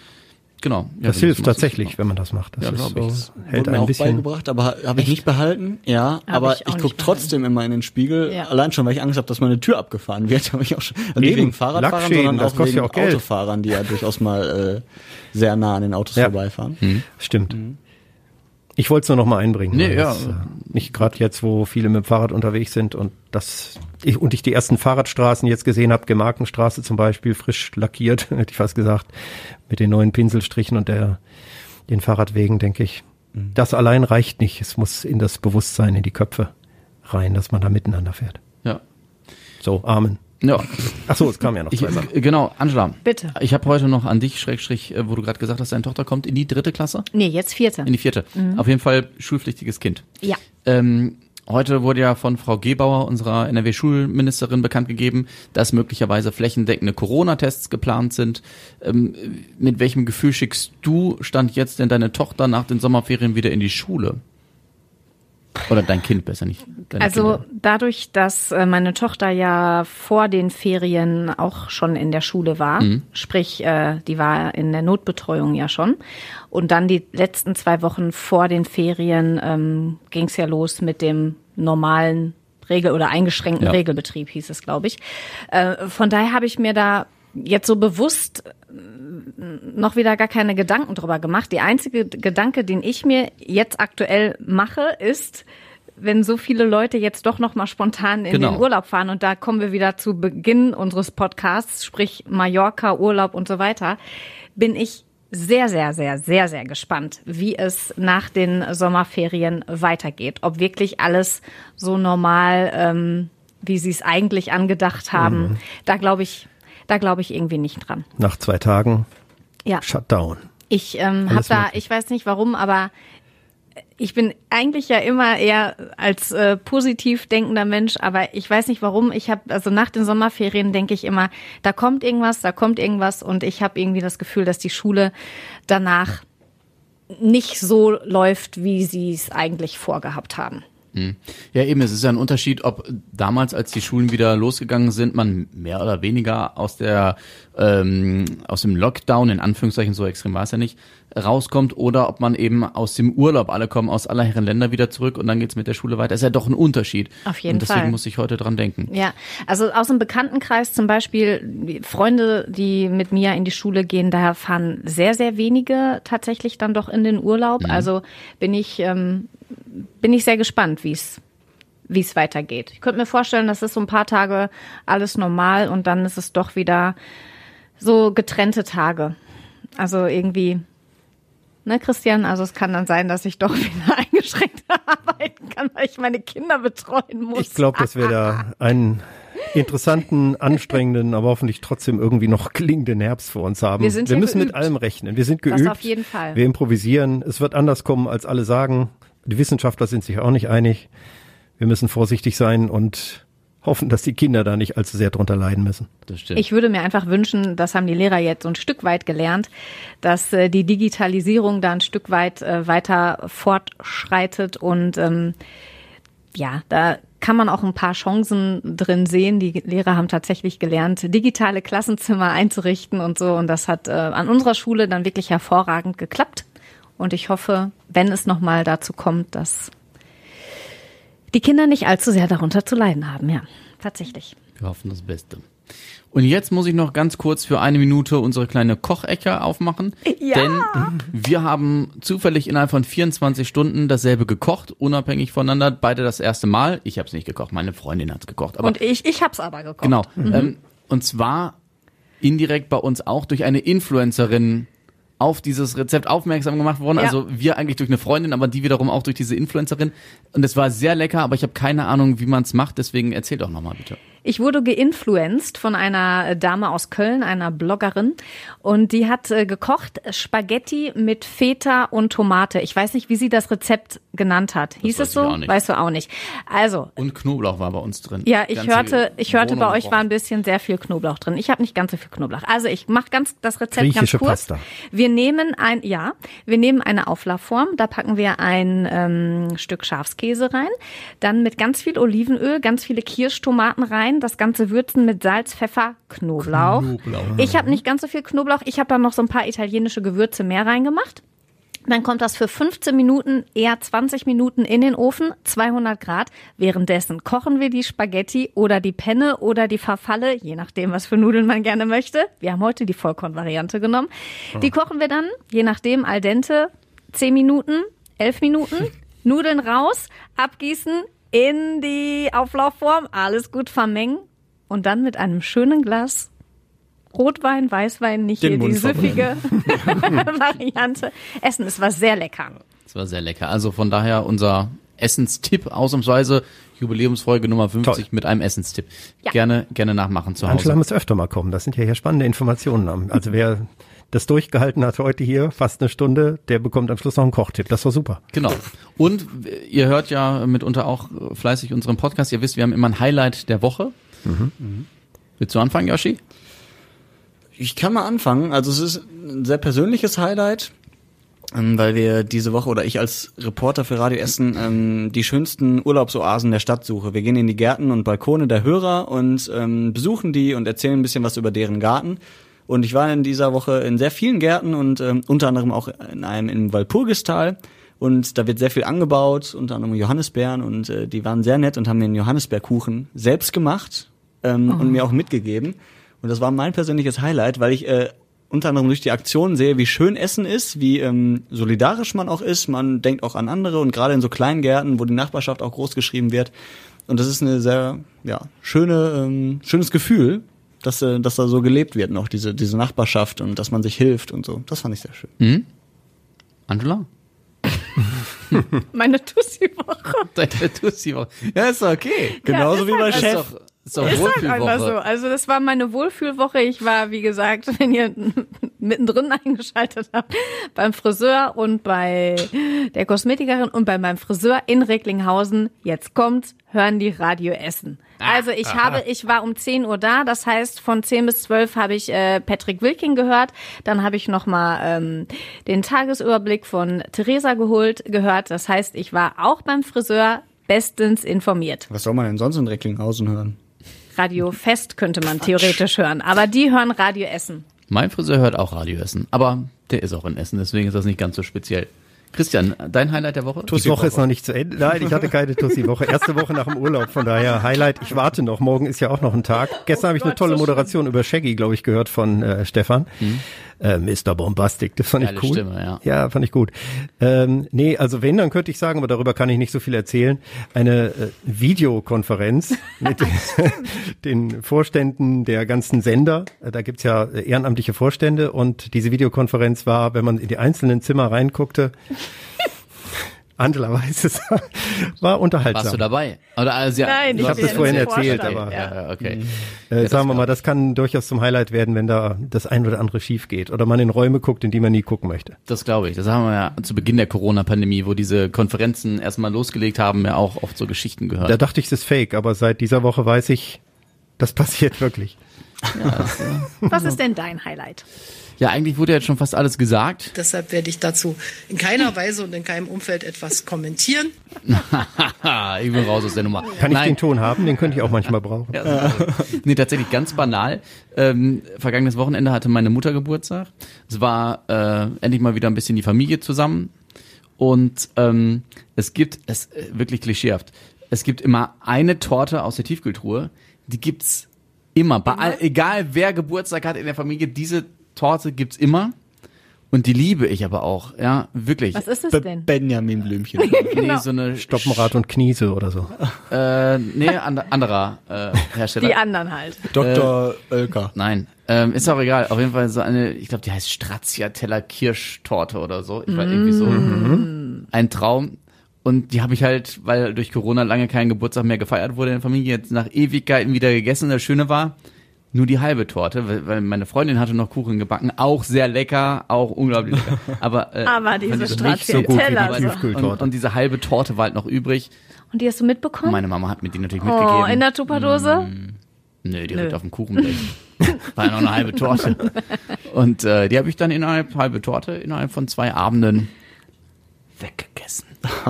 genau. Ja, das hilft tatsächlich, wenn man das macht. Das Ja, ist so, ich. Hält Wurde mir ein auch bisschen. beigebracht, aber habe ich nicht behalten. Ja, Hab aber ich ich, gucke trotzdem immer in den Spiegel. Ja. Allein schon, weil ich Angst habe, dass meine Tür abgefahren wird. Habe ich auch schon. Also nicht wegen Fahrradfahrern, sondern auch wegen ja auch. Autofahrern, die ja durchaus mal äh, sehr nah an den Autos Ja. vorbeifahren. Stimmt. Ich wollte es nur noch mal einbringen. Nee, ja. das, äh, nicht gerade jetzt, wo viele mit dem Fahrrad unterwegs sind und das ich, und ich die ersten Fahrradstraßen jetzt gesehen habe, Gemarkenstraße zum Beispiel, frisch lackiert, hätte ich fast gesagt, mit den neuen Pinselstrichen und der den Fahrradwegen, denke ich. Mhm. Das allein reicht nicht. Es muss in das Bewusstsein, in die Köpfe rein, dass man da miteinander fährt. Ja. So, Amen. Ja. Ach so, es kam ja noch Ich, zwei Sachen. äh, genau, Angela. Bitte. Ich habe heute noch an dich, Schrägstrich, äh, wo du gerade gesagt hast, deine Tochter kommt in die dritte Klasse? Nee, jetzt vierte. In die vierte. Auf jeden Fall schulpflichtiges Kind. Ja. Ähm, heute wurde ja von Frau Gebauer, unserer NRW-Schulministerin, bekannt gegeben, dass möglicherweise flächendeckende Corona-Tests geplant sind. Ähm, mit welchem Gefühl schickst du, stand jetzt denn deine Tochter nach den Sommerferien wieder in die Schule? Oder dein Kind besser nicht. Also Kinder. dadurch, dass äh, meine Tochter ja vor den Ferien auch schon in der Schule war, sprich, äh, die war in der Notbetreuung ja schon. Und dann die letzten zwei Wochen vor den Ferien ähm, ging es ja los mit dem normalen Regel- oder eingeschränkten Ja. Regelbetrieb, hieß es, glaube ich. Äh, von daher habe ich mir da jetzt so bewusst noch wieder gar keine Gedanken drüber gemacht. Die einzige Gedanke, den ich mir jetzt aktuell mache, ist, wenn so viele Leute jetzt doch noch mal spontan in Genau. den Urlaub fahren und da kommen wir wieder zu Beginn unseres Podcasts, sprich Mallorca, Urlaub und so weiter, bin ich sehr, sehr, sehr, sehr, sehr gespannt, wie es nach den Sommerferien weitergeht. Ob wirklich alles so normal, ähm, wie sie es eigentlich angedacht haben. Da glaube ich, Da glaube ich irgendwie nicht dran. Nach zwei Tagen Ja. Shutdown. Ich ähm, habe da, ich weiß nicht warum, aber ich bin eigentlich ja immer eher als äh, positiv denkender Mensch, aber ich weiß nicht warum. Ich habe also nach den Sommerferien denke ich immer, da kommt irgendwas, da kommt irgendwas und ich habe irgendwie das Gefühl, dass die Schule danach nicht so läuft, wie sie es eigentlich vorgehabt haben. Ja, eben, es ist ja ein Unterschied, ob damals, als die Schulen wieder losgegangen sind, man mehr oder weniger aus der ähm, aus dem Lockdown, in Anführungszeichen, so extrem war es ja nicht, rauskommt oder ob man eben aus dem Urlaub, alle kommen aus aller Herren Länder wieder zurück und dann geht's mit der Schule weiter. ist ja doch ein Unterschied. Auf jeden und deswegen Fall. muss ich heute dran denken. Ja, also aus dem Bekanntenkreis zum Beispiel, Freunde, die mit mir in die Schule gehen, da fahren sehr, sehr wenige tatsächlich dann doch in den Urlaub. Also bin ich, ähm, bin ich sehr gespannt, wie es wie es weitergeht. Ich könnte mir vorstellen, das ist so ein paar Tage alles normal und dann ist es doch wieder so getrennte Tage. Also irgendwie, ne, Christian? Also es kann dann sein, dass ich doch wieder eingeschränkt arbeiten kann, weil ich meine Kinder betreuen muss. Ich glaube, dass wir da einen interessanten, anstrengenden, aber hoffentlich trotzdem irgendwie noch klingenden Herbst vor uns haben. Wir sind wir müssen mit geübt. allem rechnen. Wir sind Das geübt. auf jeden Fall. Wir improvisieren. Es wird anders kommen, als alle sagen. Die Wissenschaftler sind sich auch nicht einig. Wir müssen vorsichtig sein und hoffen, dass die Kinder da nicht allzu sehr drunter leiden müssen. Das stimmt. Ich würde mir einfach wünschen, das haben die Lehrer jetzt so ein Stück weit gelernt, dass äh, die Digitalisierung da ein Stück weit äh, weiter fortschreitet und ähm, ja, da kann man auch ein paar Chancen drin sehen. Die Lehrer haben tatsächlich gelernt, digitale Klassenzimmer einzurichten und so. Und das hat äh, an unserer Schule dann wirklich hervorragend geklappt. Und ich hoffe, wenn es nochmal dazu kommt, dass die Kinder nicht allzu sehr darunter zu leiden haben. Ja, tatsächlich. Wir hoffen das Beste. Und jetzt muss ich noch ganz kurz für eine Minute unsere kleine Kochecke aufmachen. Ja. Denn wir haben zufällig innerhalb von 24 Stunden dasselbe gekocht, unabhängig voneinander. Beide das erste Mal. Ich habe es nicht gekocht, meine Freundin hat es gekocht. Aber und ich, ich hab's aber gekocht. genau. Ähm, und zwar indirekt bei uns auch durch eine Influencerin auf dieses Rezept aufmerksam gemacht worden. Ja. Also wir eigentlich durch eine Freundin, aber die wiederum auch durch diese Influencerin. Und es war sehr lecker, aber ich habe keine Ahnung, wie man es macht. Deswegen erzähl doch nochmal bitte. Ich wurde geinfluenced von einer Dame aus Köln, einer Bloggerin, und die hat äh, gekocht Spaghetti mit Feta und Tomate. Ich weiß nicht, wie sie das Rezept genannt hat. Hieß weiß es so? ich auch nicht. Weißt du auch nicht. Also, Und Knoblauch war bei uns drin. ja, ich Ganze hörte, ich hörte Wohnung bei euch war ein bisschen sehr viel Knoblauch drin. Ich habe nicht ganz so viel Knoblauch. Also ich mache ganz das Rezept ganz kurz. Pasta. Wir nehmen ein, ja, wir nehmen eine Auflaufform. Da packen wir ein ähm, Stück Schafskäse rein, dann mit ganz viel Olivenöl, ganz viele Kirschtomaten rein. Das Ganze würzen mit Salz, Pfeffer, Knoblauch. Ich habe nicht ganz so viel Knoblauch. Ich habe da noch so ein paar italienische Gewürze mehr reingemacht. Dann kommt das für 15 Minuten, eher 20 Minuten in den Ofen, 200 Grad. Währenddessen kochen wir die Spaghetti oder die Penne oder die Farfalle, je nachdem, was für Nudeln man gerne möchte. Wir haben heute die Vollkornvariante genommen. Die kochen wir dann, je nachdem, al dente, 10 Minuten, 11 Minuten, Nudeln raus, abgießen, in die Auflaufform, alles gut vermengen und dann mit einem schönen Glas Rotwein, Weißwein, nicht Den hier die Mund süffige Variante. Essen, es war sehr lecker. Das war sehr lecker. Also von daher unser Essenstipp ausnahmsweise Jubiläumsfolge Nummer 50 Toll. mit einem Essenstipp. Ja. Gerne, gerne nachmachen zu Angela Hause. muss öfter mal kommen. Das sind ja hier spannende Informationen. Also wer das durchgehalten hat heute hier, fast eine Stunde, der bekommt am Schluss noch einen Kochtipp. Das war super. Genau. Und ihr hört ja mitunter auch fleißig unseren Podcast. Ihr wisst, wir haben immer ein Highlight der Woche. Willst du anfangen, Yoshi? Ich kann mal anfangen. Also es ist ein sehr persönliches Highlight, ähm, weil wir diese Woche oder ich als Reporter für Radio Essen ähm, die schönsten Urlaubsoasen der Stadt suche. Wir gehen in die Gärten und Balkone der Hörer und ähm, besuchen die und erzählen ein bisschen was über deren Garten. Und ich war in dieser Woche in sehr vielen Gärten und ähm, unter anderem auch in einem im Walpurgistal. Und da wird sehr viel angebaut, unter anderem Johannisbeeren. Und äh, die waren sehr nett und haben mir einen Johannisbeerkuchen selbst gemacht ähm, und mir auch mitgegeben. Und das war mein persönliches Highlight, weil ich äh, unter anderem durch die Aktion sehe, wie schön Essen ist, wie ähm, solidarisch man auch ist. Man denkt auch an andere und gerade in so kleinen Gärten, wo die Nachbarschaft auch groß geschrieben wird. Und das ist eine sehr ja, schöne, ähm, schönes Gefühl, dass, äh, dass da so gelebt wird noch, diese, diese Nachbarschaft und dass man sich hilft und so. Das fand ich sehr schön. Hm? Angela? Meine Tussi-Woche. Deine Tussi. Ja, ist okay. Genauso ist wie halt bei Das Chef. ist doch ist doch Ist halt Wohlfühlwoche. einfach so. Also das war meine Wohlfühlwoche. Ich war, wie gesagt, wenn ihr mittendrin eingeschaltet habt, beim Friseur und bei der Kosmetikerin und bei meinem Friseur in Recklinghausen. Jetzt kommt, hören die Radio Essen. Also ich habe, ich war um 10 Uhr da, das heißt von 10 bis 12 habe ich äh, Patrick Wilking gehört, dann habe ich nochmal ähm, den Tagesüberblick von Theresa geholt, gehört, das heißt ich war auch beim Friseur bestens informiert. Was soll man denn sonst in Recklinghausen hören? Radio Fest könnte man theoretisch hören, aber die hören Radio Essen. Mein Friseur hört auch Radio Essen, aber der ist auch in Essen, deswegen ist das nicht ganz so speziell. Christian, dein Highlight der Woche? Die Woche ist noch nicht zu Ende. Nein, ich hatte keine Tussi-Woche. Erste Woche nach dem Urlaub, von daher Highlight. Ich warte noch. Morgen ist ja auch noch ein Tag. Gestern habe ich eine tolle Moderation über Shaggy, glaube ich, gehört von äh, Stefan. Äh, Mr. Bombastic, das fand Geile ich cool. Stimme, ja. ja, fand ich gut. Ähm, nee, also wenn, dann könnte ich sagen, aber darüber kann ich nicht so viel erzählen, eine äh, Videokonferenz mit den, den Vorständen der ganzen Sender. Äh, Da gibt's ja äh, ehrenamtliche Vorstände und diese Videokonferenz war, wenn man in die einzelnen Zimmer reinguckte, Angela weiß es, war unterhaltsam. Warst du dabei? Oder also, ja, Nein, ich es das vorhin erzählt, aber Ja, ja, okay. äh, das sagen wir mal, das kann durchaus zum Highlight werden, wenn da das ein oder andere schief geht oder man in Räume guckt, in die man nie gucken möchte. Das glaube ich. Das haben wir ja zu Beginn der Corona-Pandemie, wo diese Konferenzen erstmal losgelegt haben, ja auch oft so Geschichten gehört. Da dachte ich, es ist fake, aber seit dieser Woche weiß ich, das passiert wirklich. Was ist denn dein Highlight? Ja, eigentlich wurde jetzt schon fast alles gesagt. Deshalb werde ich dazu in keiner Weise und in keinem Umfeld etwas kommentieren. Ich bin raus aus der Nummer. Kann ich Nein, den Ton haben? Den könnte ich auch manchmal brauchen. Ja, so. nee, tatsächlich ganz banal. Ähm, vergangenes Wochenende hatte meine Mutter Geburtstag. Es war äh, endlich mal wieder ein bisschen die Familie zusammen. Und ähm, es gibt, es äh, wirklich klischeehaft, es gibt immer eine Torte aus der Tiefkühltruhe, die gibt's immer. Bei all, egal wer Geburtstag hat in der Familie, diese Torte gibt's immer. Und die liebe ich aber auch, ja, wirklich. Was ist es Be denn? Benjamin Blümchen. Nee, so eine Stoppenrad und Kniese oder so. Äh, nee, and, anderer äh, Hersteller. Die anderen halt. Dr. Oelker. Nein, ähm, ist auch egal. Auf jeden Fall so eine, ich glaube, die heißt Stracciatella Kirschtorte oder so. Ich war irgendwie so ein Traum. Und die habe ich halt, weil durch Corona lange kein Geburtstag mehr gefeiert wurde in der Familie, jetzt nach Ewigkeiten wieder gegessen. Das Schöne war, nur die halbe Torte, weil, meine Freundin hatte noch Kuchen gebacken. Auch sehr lecker, auch unglaublich lecker. Aber, äh, Aber diese fand ich nicht so gut wie die Stracciatella. so. Tiefkühltorte. und, und diese halbe Torte war halt noch übrig. Und die hast du mitbekommen? Meine Mama hat mir die natürlich oh, mitgegeben. in der Tupperdose? Nö, die Nö. liegt auf dem Kuchenblech. War ja noch eine halbe Torte. Und äh, die habe ich dann innerhalb, halbe Torte, innerhalb von zwei Abenden weggegessen.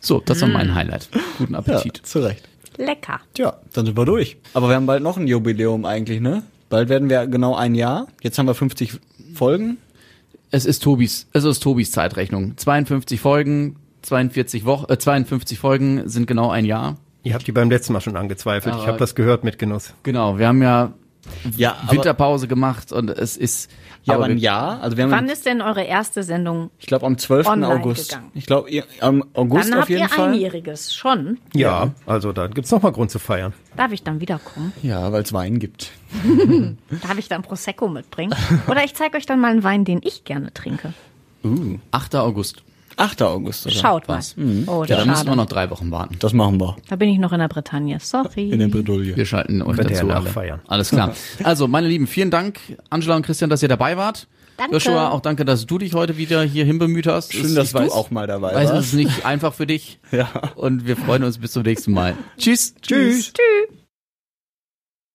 So, das war mein Highlight. Guten Ja, Appetit. zu Recht. Lecker. Tja, dann sind wir durch. Aber wir haben bald noch ein Jubiläum eigentlich, ne? Bald werden wir genau ein Jahr. Jetzt haben wir 50 Folgen. Es ist Tobis, es ist Tobis Zeitrechnung. 52 Folgen, 42 Wochen, äh, 52 Folgen sind genau ein Jahr. Ihr habt die beim letzten Mal schon angezweifelt. ich Aber- habe das gehört mit Genuss. Genau, wir haben ja Ja, aber, Winterpause gemacht und es ist ja, aber ein Jahr. Also wir haben, Wann ist denn eure erste Sendung? ich glaube, am 12. online August. gegangen? Ich glaube, am August Dann auf habt jeden ihr Fall. einjähriges. Schon. Ja, also da gibt's noch mal Grund zu feiern. Darf ich dann wiederkommen? Ja, weil es Wein gibt. Darf ich dann Prosecco mitbringen? Oder ich zeige euch dann mal einen Wein, den ich gerne trinke. 8. August. 8. August. Oder? Schaut mal. Was? Oh, Ja, dann müssen wir noch drei Wochen warten. Das machen wir. Da bin ich noch in der Bretagne. Sorry. In der Bredouille. Wir schalten euch ihr dazu alle. nachfeiern. Alles klar. Also, meine Lieben, vielen Dank, Angela und Christian, dass ihr dabei wart. Danke. Joshua, auch danke, dass du dich heute wieder hier hinbemüht hast. Schön, dass ich du weiß, auch mal dabei weiß, es warst. ist nicht einfach für dich. Ja. Und wir freuen uns bis zum nächsten Mal. Tschüss. Tschüss. Tschüss.